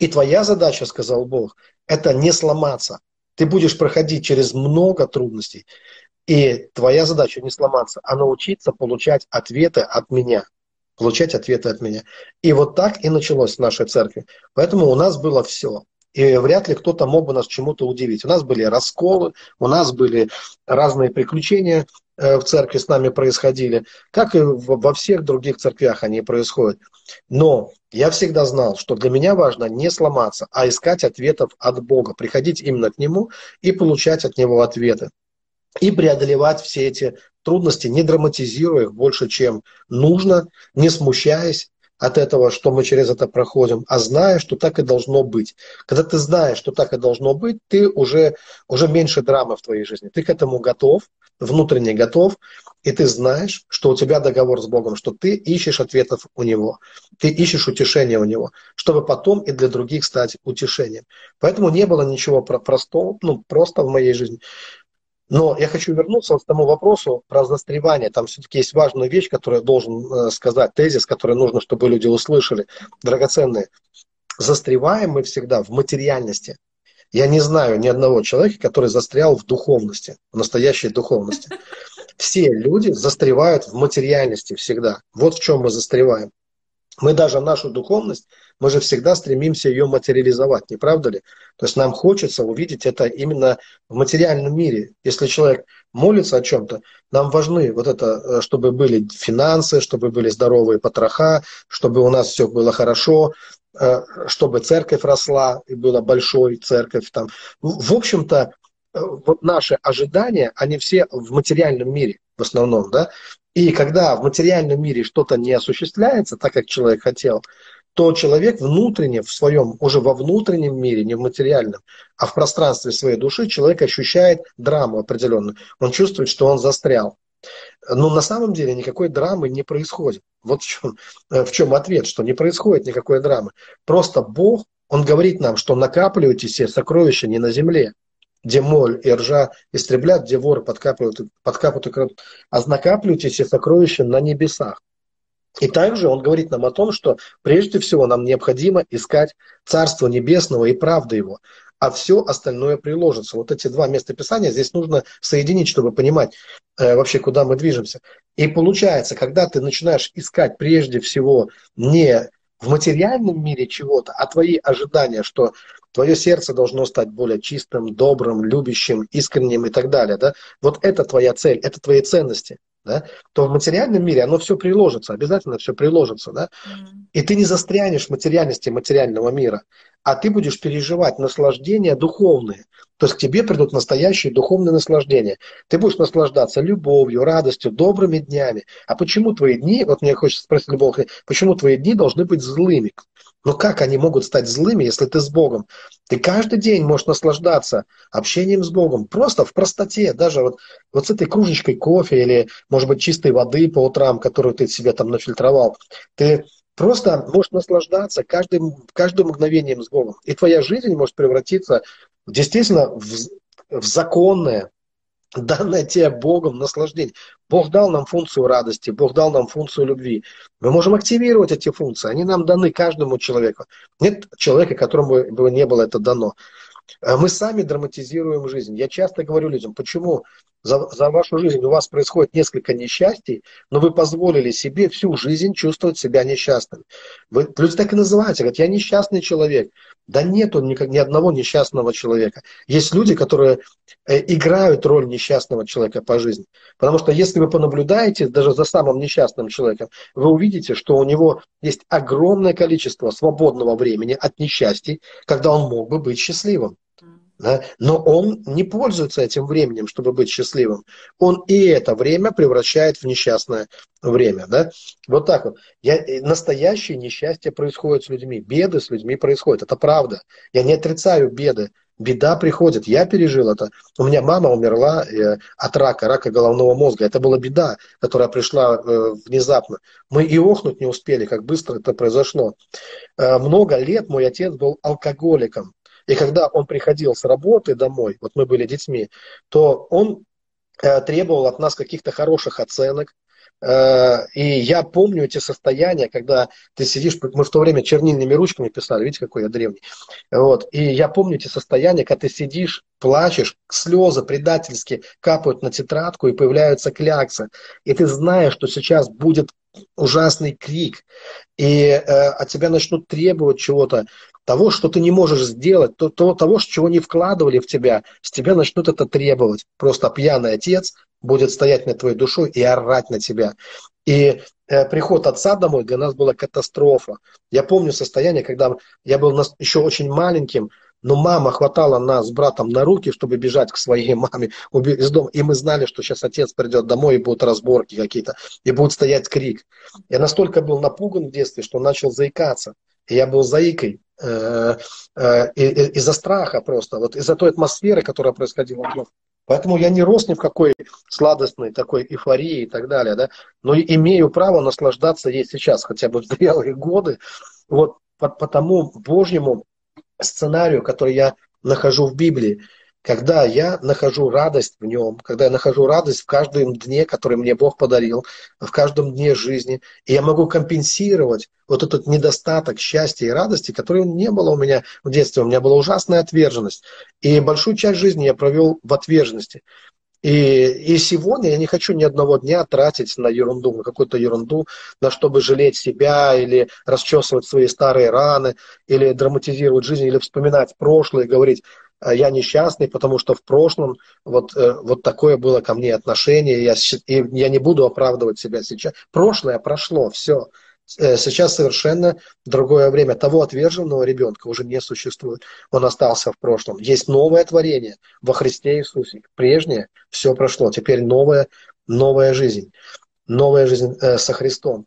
И твоя задача, сказал Бог, это не сломаться. Ты будешь проходить через много трудностей, и твоя задача не сломаться, а научиться получать ответы от меня – получать ответы от меня. И вот так и началось в нашей церкви. Поэтому у нас было все. И вряд ли кто-то мог бы нас чему-то удивить. У нас были расколы, у нас были разные приключения э, в церкви с нами происходили, как и во всех других церквях они происходят. Но я всегда знал, что для меня важно не сломаться, а искать ответов от Бога, приходить именно к Нему и получать от Него ответы и преодолевать все эти трудности, не драматизируя их больше, чем нужно, не смущаясь, от этого, что мы через это проходим, а зная, что так и должно быть. Когда ты знаешь, что так и должно быть, ты уже, уже меньше драмы в твоей жизни. Ты к этому готов, внутренне готов, и ты знаешь, что у тебя договор с Богом, что ты ищешь ответов у Него, ты ищешь утешения у Него, чтобы потом и для других стать утешением. Поэтому не было ничего простого, ну, просто в моей жизни. Но я хочу вернуться к тому вопросу про застревание. Там все-таки есть важная вещь, которую я должен э, сказать, тезис, который нужно, чтобы люди услышали, драгоценные. Застреваем мы всегда в материальности. Я не знаю ни одного человека, который застрял в духовности, в настоящей духовности. Все люди застревают в материальности всегда. Вот в чем мы застреваем. Мы даже нашу духовность, мы же всегда стремимся ее материализовать, не правда ли? То есть нам хочется увидеть это именно в материальном мире. Если человек молится о чем-то, нам важны вот это, э, чтобы были финансы, чтобы были здоровые потроха, чтобы у нас все было хорошо, э, чтобы церковь росла и была большой церковь там. В общем-то, э, вот наши ожидания, они все в материальном мире в основном, да, и когда в материальном мире что-то не осуществляется так, как человек хотел, то человек внутренне, в своем, уже во внутреннем мире, не в материальном, а в пространстве своей души, человек ощущает драму определенную. Он чувствует, что он застрял. Но на самом деле никакой драмы не происходит. Вот в чем, в чем ответ, что не происходит никакой драмы. Просто Бог, Он говорит нам, что накапливайте все сокровища не на земле, где моль и ржа истреблят, где воры подкапывают, подкапывают и крадут, а накапливайте все сокровища на небесах. И также он говорит нам о том, что прежде всего нам необходимо искать Царство Небесного и правды Его, а все остальное приложится. Вот эти два места Писания здесь нужно соединить, чтобы понимать э, вообще, куда мы движемся. И получается, когда ты начинаешь искать прежде всего не в материальном мире чего-то, а твои ожидания, что твое сердце должно стать более чистым, добрым, любящим, искренним и так далее. Да? Вот это твоя цель, это твои ценности. Да? то в материальном мире оно все приложится, обязательно все приложится. Да? И ты не застрянешь в материальности материального мира, а ты будешь переживать наслаждения духовные. То есть к тебе придут настоящие духовные наслаждения. Ты будешь наслаждаться любовью, радостью, добрыми днями. А почему твои дни, вот мне хочется спросить Бог, почему твои дни должны быть злыми? Но как они могут стать злыми, если ты с Богом? Ты каждый день можешь наслаждаться общением с Богом. Просто в простоте. Даже вот, вот с этой кружечкой кофе или, может быть, чистой воды по утрам, которую ты себе там нафильтровал. Ты просто можешь наслаждаться каждым, каждым мгновением с Богом. И твоя жизнь может превратиться действительно в, в законное, данное тебе Богом наслаждение. Бог дал нам функцию радости, Бог дал нам функцию любви. Мы можем активировать эти функции, они нам даны каждому человеку. Нет человека, которому бы не было это дано. Э, мы сами драматизируем жизнь. Я часто говорю людям, почему за, за вашу жизнь у вас происходит несколько несчастий, но вы позволили себе всю жизнь чувствовать себя несчастным. Вы, люди так и называете, говорят, я несчастный человек. Да нету ни, ни одного несчастного человека. Есть люди, которые э, играют роль несчастного человека по жизни. Потому что если вы понаблюдаете даже за самым несчастным человеком, вы увидите, что у него есть огромное количество свободного времени от несчастий, когда он мог бы быть счастливым. Да? Но он не пользуется этим временем, чтобы быть счастливым. Он и это время превращает в несчастное время. Да? Вот так вот. Я, настоящее несчастье происходит с людьми. Беды с людьми происходят. Это правда. Я не отрицаю беды. Беда приходит. Я пережил это. У меня мама умерла э, от рака, рака головного мозга. Это была беда, которая пришла э, внезапно. Мы и охнуть не успели, как быстро это произошло. Э, много лет мой отец был алкоголиком. И когда он приходил с работы домой, вот мы были детьми, то он э, требовал от нас каких-то хороших оценок, и я помню эти состояния, когда ты сидишь, мы в то время чернильными ручками писали, видите, какой я древний. Вот. И я помню эти состояния, когда ты сидишь, плачешь, слезы предательски капают на тетрадку и появляются кляксы. И ты знаешь, что сейчас будет ужасный крик, и э, от тебя начнут требовать чего-то, того, что ты не можешь сделать, то, то, того, чего не вкладывали в тебя, с тебя начнут это требовать. Просто пьяный отец будет стоять над твоей душой и орать на тебя. И э, приход отца домой для нас была катастрофа. Я помню состояние, когда я был еще очень маленьким, но мама хватала нас с братом на руки, чтобы бежать к своей маме из дома. И мы знали, что сейчас отец придет домой и будут разборки какие-то, и будет стоять крик. Я настолько был напуган в детстве, что начал заикаться. И я был заикой э, э, из-за страха просто, вот из-за той атмосферы, которая происходила вокруг. Поэтому я не рос ни в какой сладостной такой эйфории и так далее, да, но имею право наслаждаться ей сейчас, хотя бы в зрелые годы, вот по, по тому Божьему сценарию, который я нахожу в Библии, когда я нахожу радость в нем, когда я нахожу радость в каждом дне, который мне Бог подарил, в каждом дне жизни, и я могу компенсировать вот этот недостаток счастья и радости, который не было у меня в детстве. У меня была ужасная отверженность. И большую часть жизни я провел в отверженности. И, и сегодня я не хочу ни одного дня тратить на ерунду, на какую-то ерунду, на чтобы жалеть себя или расчесывать свои старые раны, или драматизировать жизнь, или вспоминать прошлое, и говорить, «А я несчастный, потому что в прошлом вот, э, вот такое было ко мне отношение, я, и я не буду оправдывать себя сейчас. Прошлое прошло, все. Э, сейчас совершенно другое время. Того отверженного ребенка уже не существует. Он остался в прошлом. Есть новое творение во Христе Иисусе. Прежнее все прошло. Теперь новая, новая жизнь. Новая жизнь э, со Христом.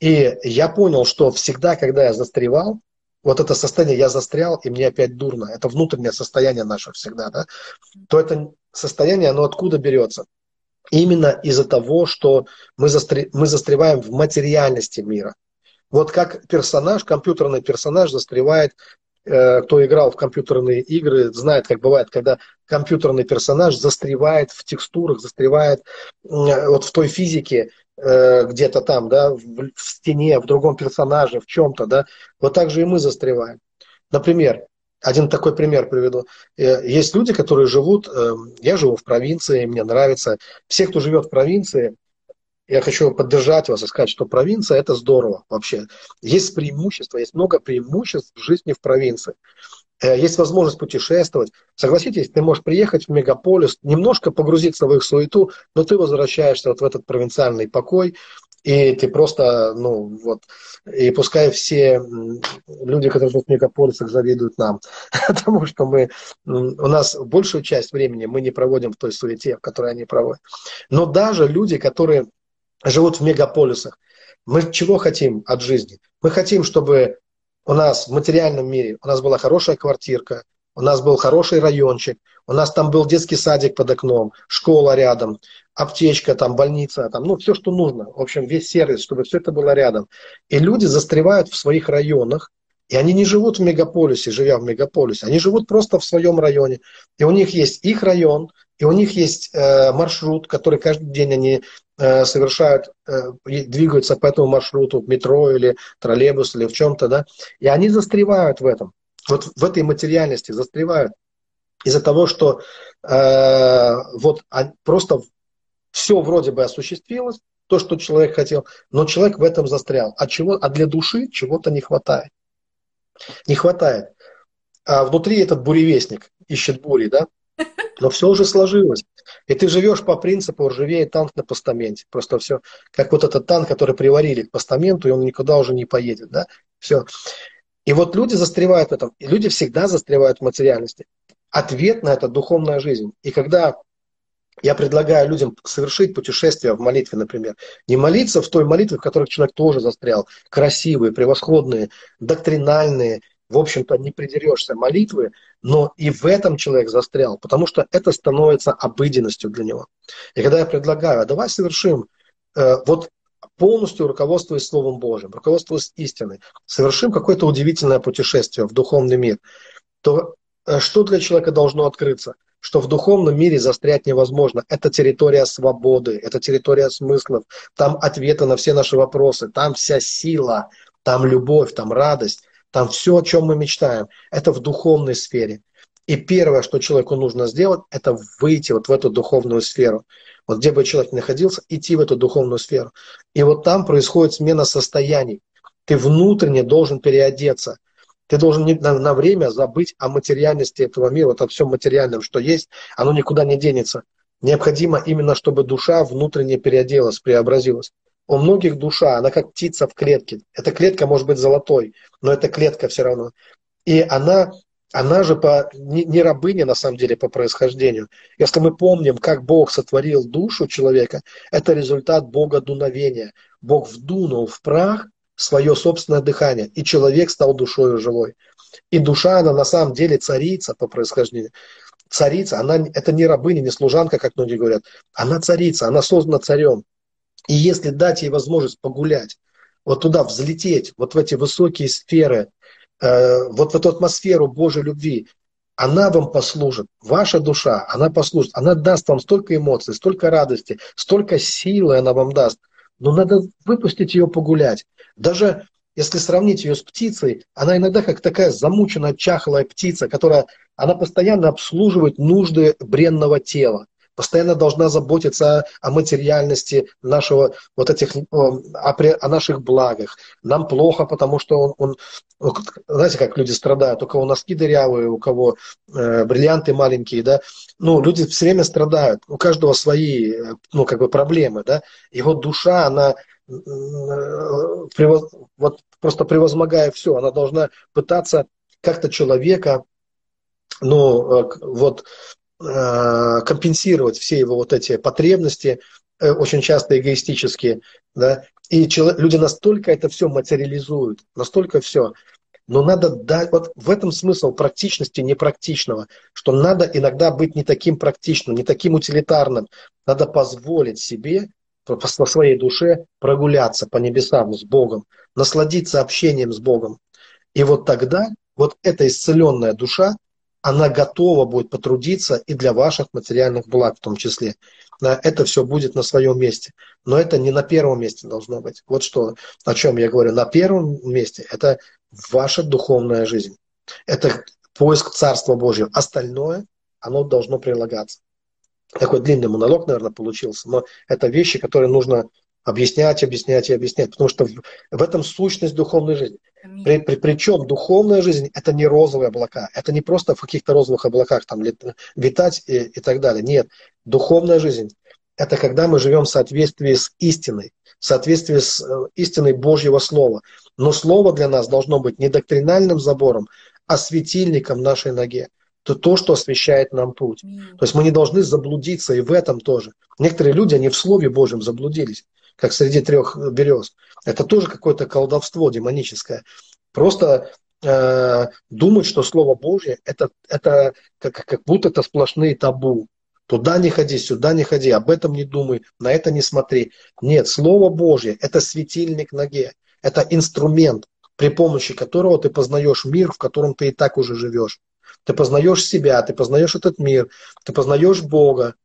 И я понял, что всегда, когда я застревал, вот это состояние «я застрял, и мне опять дурно», это внутреннее состояние наше всегда, да, то это состояние, оно откуда берется? Именно из-за того, что мы, застр... мы застреваем в материальности мира. Вот как персонаж, компьютерный персонаж застревает, э, кто играл в компьютерные игры, знает, как бывает, когда компьютерный персонаж застревает в текстурах, застревает э, вот в той физике, э, где-то там, да, в, в стене, в другом персонаже, в чем-то, да. Вот так же и мы застреваем. Например, один такой пример приведу. Э, есть люди, которые живут, эм, я живу в провинции, мне нравится. Все, кто живет в провинции, я хочу поддержать вас и сказать, что провинция это здорово вообще. Есть преимущества, есть много преимуществ в жизни в провинции. Э, есть возможность путешествовать. Согласитесь, ты можешь приехать в мегаполис, немножко погрузиться в их суету, но ты возвращаешься вот в этот провинциальный покой, и ты просто, ну вот, и пускай все люди, которые живут в мегаполисах, завидуют нам, потому что мы, у нас большую часть времени мы не проводим в той суете, в которой они проводят. Но даже люди, которые живут в мегаполисах, мы чего хотим от жизни? Мы хотим, чтобы у нас в материальном мире у нас была хорошая квартирка, у нас был хороший райончик, у нас там был детский садик под окном, школа рядом, аптечка, там, больница, там, ну, все, что нужно. В общем, весь сервис, чтобы все это было рядом. И люди застревают в своих районах, и они не живут в мегаполисе, живя в мегаполисе, они живут просто в своем районе. И у них есть их район, и у них есть э, маршрут, который каждый день они э, совершают, э, двигаются по этому маршруту, метро или троллейбус или в чем-то, да, и они застревают в этом, вот в этой материальности застревают из-за того, что э, вот просто все вроде бы осуществилось, то, что человек хотел, но человек в этом застрял. А, чего, а для души чего-то не хватает. Не хватает. А внутри этот буревестник ищет бури, да? Но все уже сложилось. И ты живешь по принципу ржавеет танк на постаменте. Просто все, как вот этот танк, который приварили к постаменту, и он никуда уже не поедет. Да? Все. И вот люди застревают в этом. И люди всегда застревают в материальности. Ответ на это духовная жизнь. И когда я предлагаю людям совершить путешествие в молитве, например. Не молиться в той молитве, в которой человек тоже застрял. Красивые, превосходные, доктринальные, в общем-то, не придерешься молитвы, но и в этом человек застрял, потому что это становится обыденностью для него. И когда я предлагаю, а давай совершим, э, вот полностью руководствуясь Словом Божьим, руководствуясь истиной, совершим какое-то удивительное путешествие в духовный мир, то э, что для человека должно открыться? что в духовном мире застрять невозможно. Это территория свободы, это территория смыслов, там ответы на все наши вопросы, там вся сила, там любовь, там радость, там все, о чем мы мечтаем. Это в духовной сфере. И первое, что человеку нужно сделать, это выйти вот в эту духовную сферу. Вот где бы человек ни находился, идти в эту духовную сферу. И вот там происходит смена состояний. Ты внутренне должен переодеться. Ты должен на, время забыть о материальности этого мира, вот о всем материальном, что есть, оно никуда не денется. Необходимо именно, чтобы душа внутренне переоделась, преобразилась. У многих душа, она как птица в клетке. Эта клетка может быть золотой, но эта клетка все равно. И она она же по, не, не рабыня на самом деле по происхождению. Если мы помним, как Бог сотворил душу человека, это результат Бога дуновения. Бог вдунул в прах свое собственное дыхание, и человек стал душою живой. И душа, она на самом деле царица по происхождению. Царица, она, это не рабыня, не служанка, как многие говорят. Она царица, она создана царем. И если дать ей возможность погулять, вот туда взлететь, вот в эти высокие сферы Э, вот в эту атмосферу Божьей любви, она вам послужит, ваша душа, она послужит, она даст вам столько эмоций, столько радости, столько силы она вам даст. Но надо выпустить ее погулять. Даже если сравнить ее с птицей, она иногда как такая замученная, чахлая птица, которая, она постоянно обслуживает нужды бренного тела постоянно должна заботиться о материальности нашего, вот этих, о, о наших благах. Нам плохо, потому что он, он, знаете, как люди страдают, у кого носки дырявые, у кого э, бриллианты маленькие, да, ну, люди все время страдают, у каждого свои, ну, как бы проблемы, да, его душа, она превоз, вот просто превозмогая все, она должна пытаться как-то человека, ну, э, вот Э, компенсировать все его вот эти потребности, э, очень часто эгоистические, да, и люди настолько это все материализуют, настолько все. Но надо дать, вот в этом смысл практичности непрактичного, что надо иногда быть не таким практичным, не таким утилитарным. Надо позволить себе по своей душе прогуляться по небесам с Богом, насладиться общением с Богом. И вот тогда вот эта исцеленная душа, она готова будет потрудиться и для ваших материальных благ в том числе. Это все будет на своем месте. Но это не на первом месте должно быть. Вот что, о чем я говорю. На первом месте это ваша духовная жизнь. Это поиск Царства Божьего. Остальное, оно должно прилагаться. Такой длинный монолог, наверное, получился. Но это вещи, которые нужно объяснять, объяснять и объяснять. Потому что в, этом сущность духовной жизни. При, при, причем духовная жизнь это не розовые облака, это не просто в каких-то розовых облаках там витать и, и так далее. Нет, духовная жизнь это когда мы живем в соответствии с истиной, в соответствии с э, истиной Божьего Слова. Но Слово для нас должно быть не доктринальным забором, а светильником нашей ноге. Это то, что освещает нам путь. То есть мы не должны заблудиться и в этом тоже. Некоторые люди, они в Слове Божьем заблудились как среди трех берез. Это тоже какое-то колдовство демоническое. Просто э, думать, что Слово Божье это, это как, как будто это сплошные табу. Туда не ходи, сюда не ходи, об этом не думай, на это не смотри. Нет, Слово Божье – это светильник ноге, это инструмент, при помощи которого ты познаешь мир, в котором ты и так уже живешь. Ты познаешь себя, ты познаешь этот мир, ты познаешь Бога,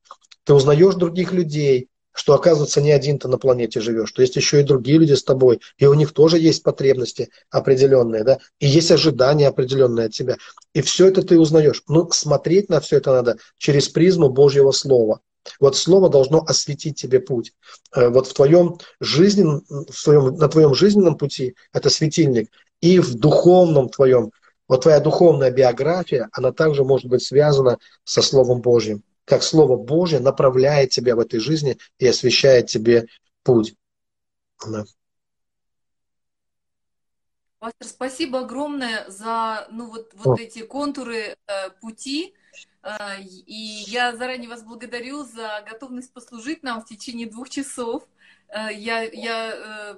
ты узнаешь других людей, что, оказывается, не один ты на планете живешь, что есть еще и другие люди с тобой, и у них тоже есть потребности определенные, да, и есть ожидания определенные от тебя. И все это ты узнаешь. Ну, смотреть на все это надо через призму Божьего Слова. Вот Слово должно осветить тебе путь. Э, вот в твоем жизненном, в твоем, на твоем жизненном пути это светильник, и в духовном твоем, вот твоя духовная биография, она также может быть связана со Словом Божьим как Слово Божье направляет тебя в этой жизни и освещает тебе путь. Да. Пастор, спасибо огромное за ну, вот, вот эти контуры э, пути. Э, и я заранее вас благодарю за готовность послужить нам в течение двух часов. Э, я я э,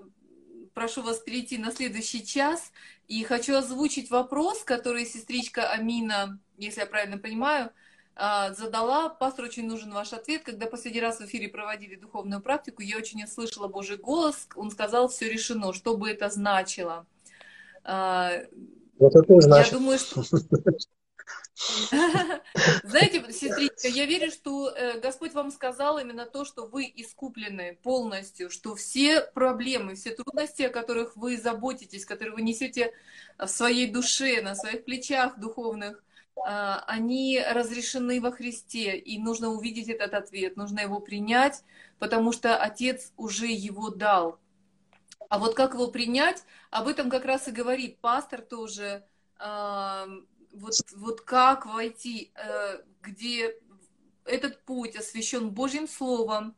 прошу вас перейти на следующий час. И хочу озвучить вопрос, который сестричка Амина, если я правильно понимаю, а, задала. Пастор, очень нужен ваш ответ. Когда последний раз в эфире проводили духовную практику, я очень слышала Божий голос. Он сказал, все решено. Что бы это значило? А, вот это значит. Я думаю, что... Знаете, сестричка, я верю, что э, Господь вам сказал именно то, что вы искуплены полностью, что все проблемы, все трудности, о которых вы заботитесь, которые вы несете в своей душе, на своих плечах духовных, а, они разрешены во Христе, и нужно увидеть этот ответ, нужно его принять, потому что Отец уже его дал. А вот как его принять, об этом как раз и говорит пастор тоже, а, вот, вот как войти, э, где этот путь освящен Божьим Словом,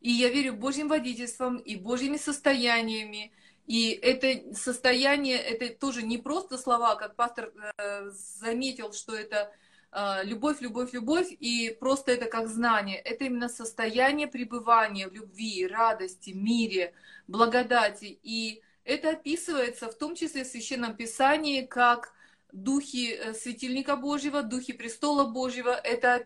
и я верю Божьим водительством и Божьими состояниями, И это состояние, это тоже не просто слова, как пастор э, заметил, что это э, любовь, любовь, любовь, и просто это как знание. Это именно состояние пребывания в любви, радости, мире, благодати. И это описывается в том числе в Священном Писании как духи э, светильника Божьего, духи престола Божьего. Это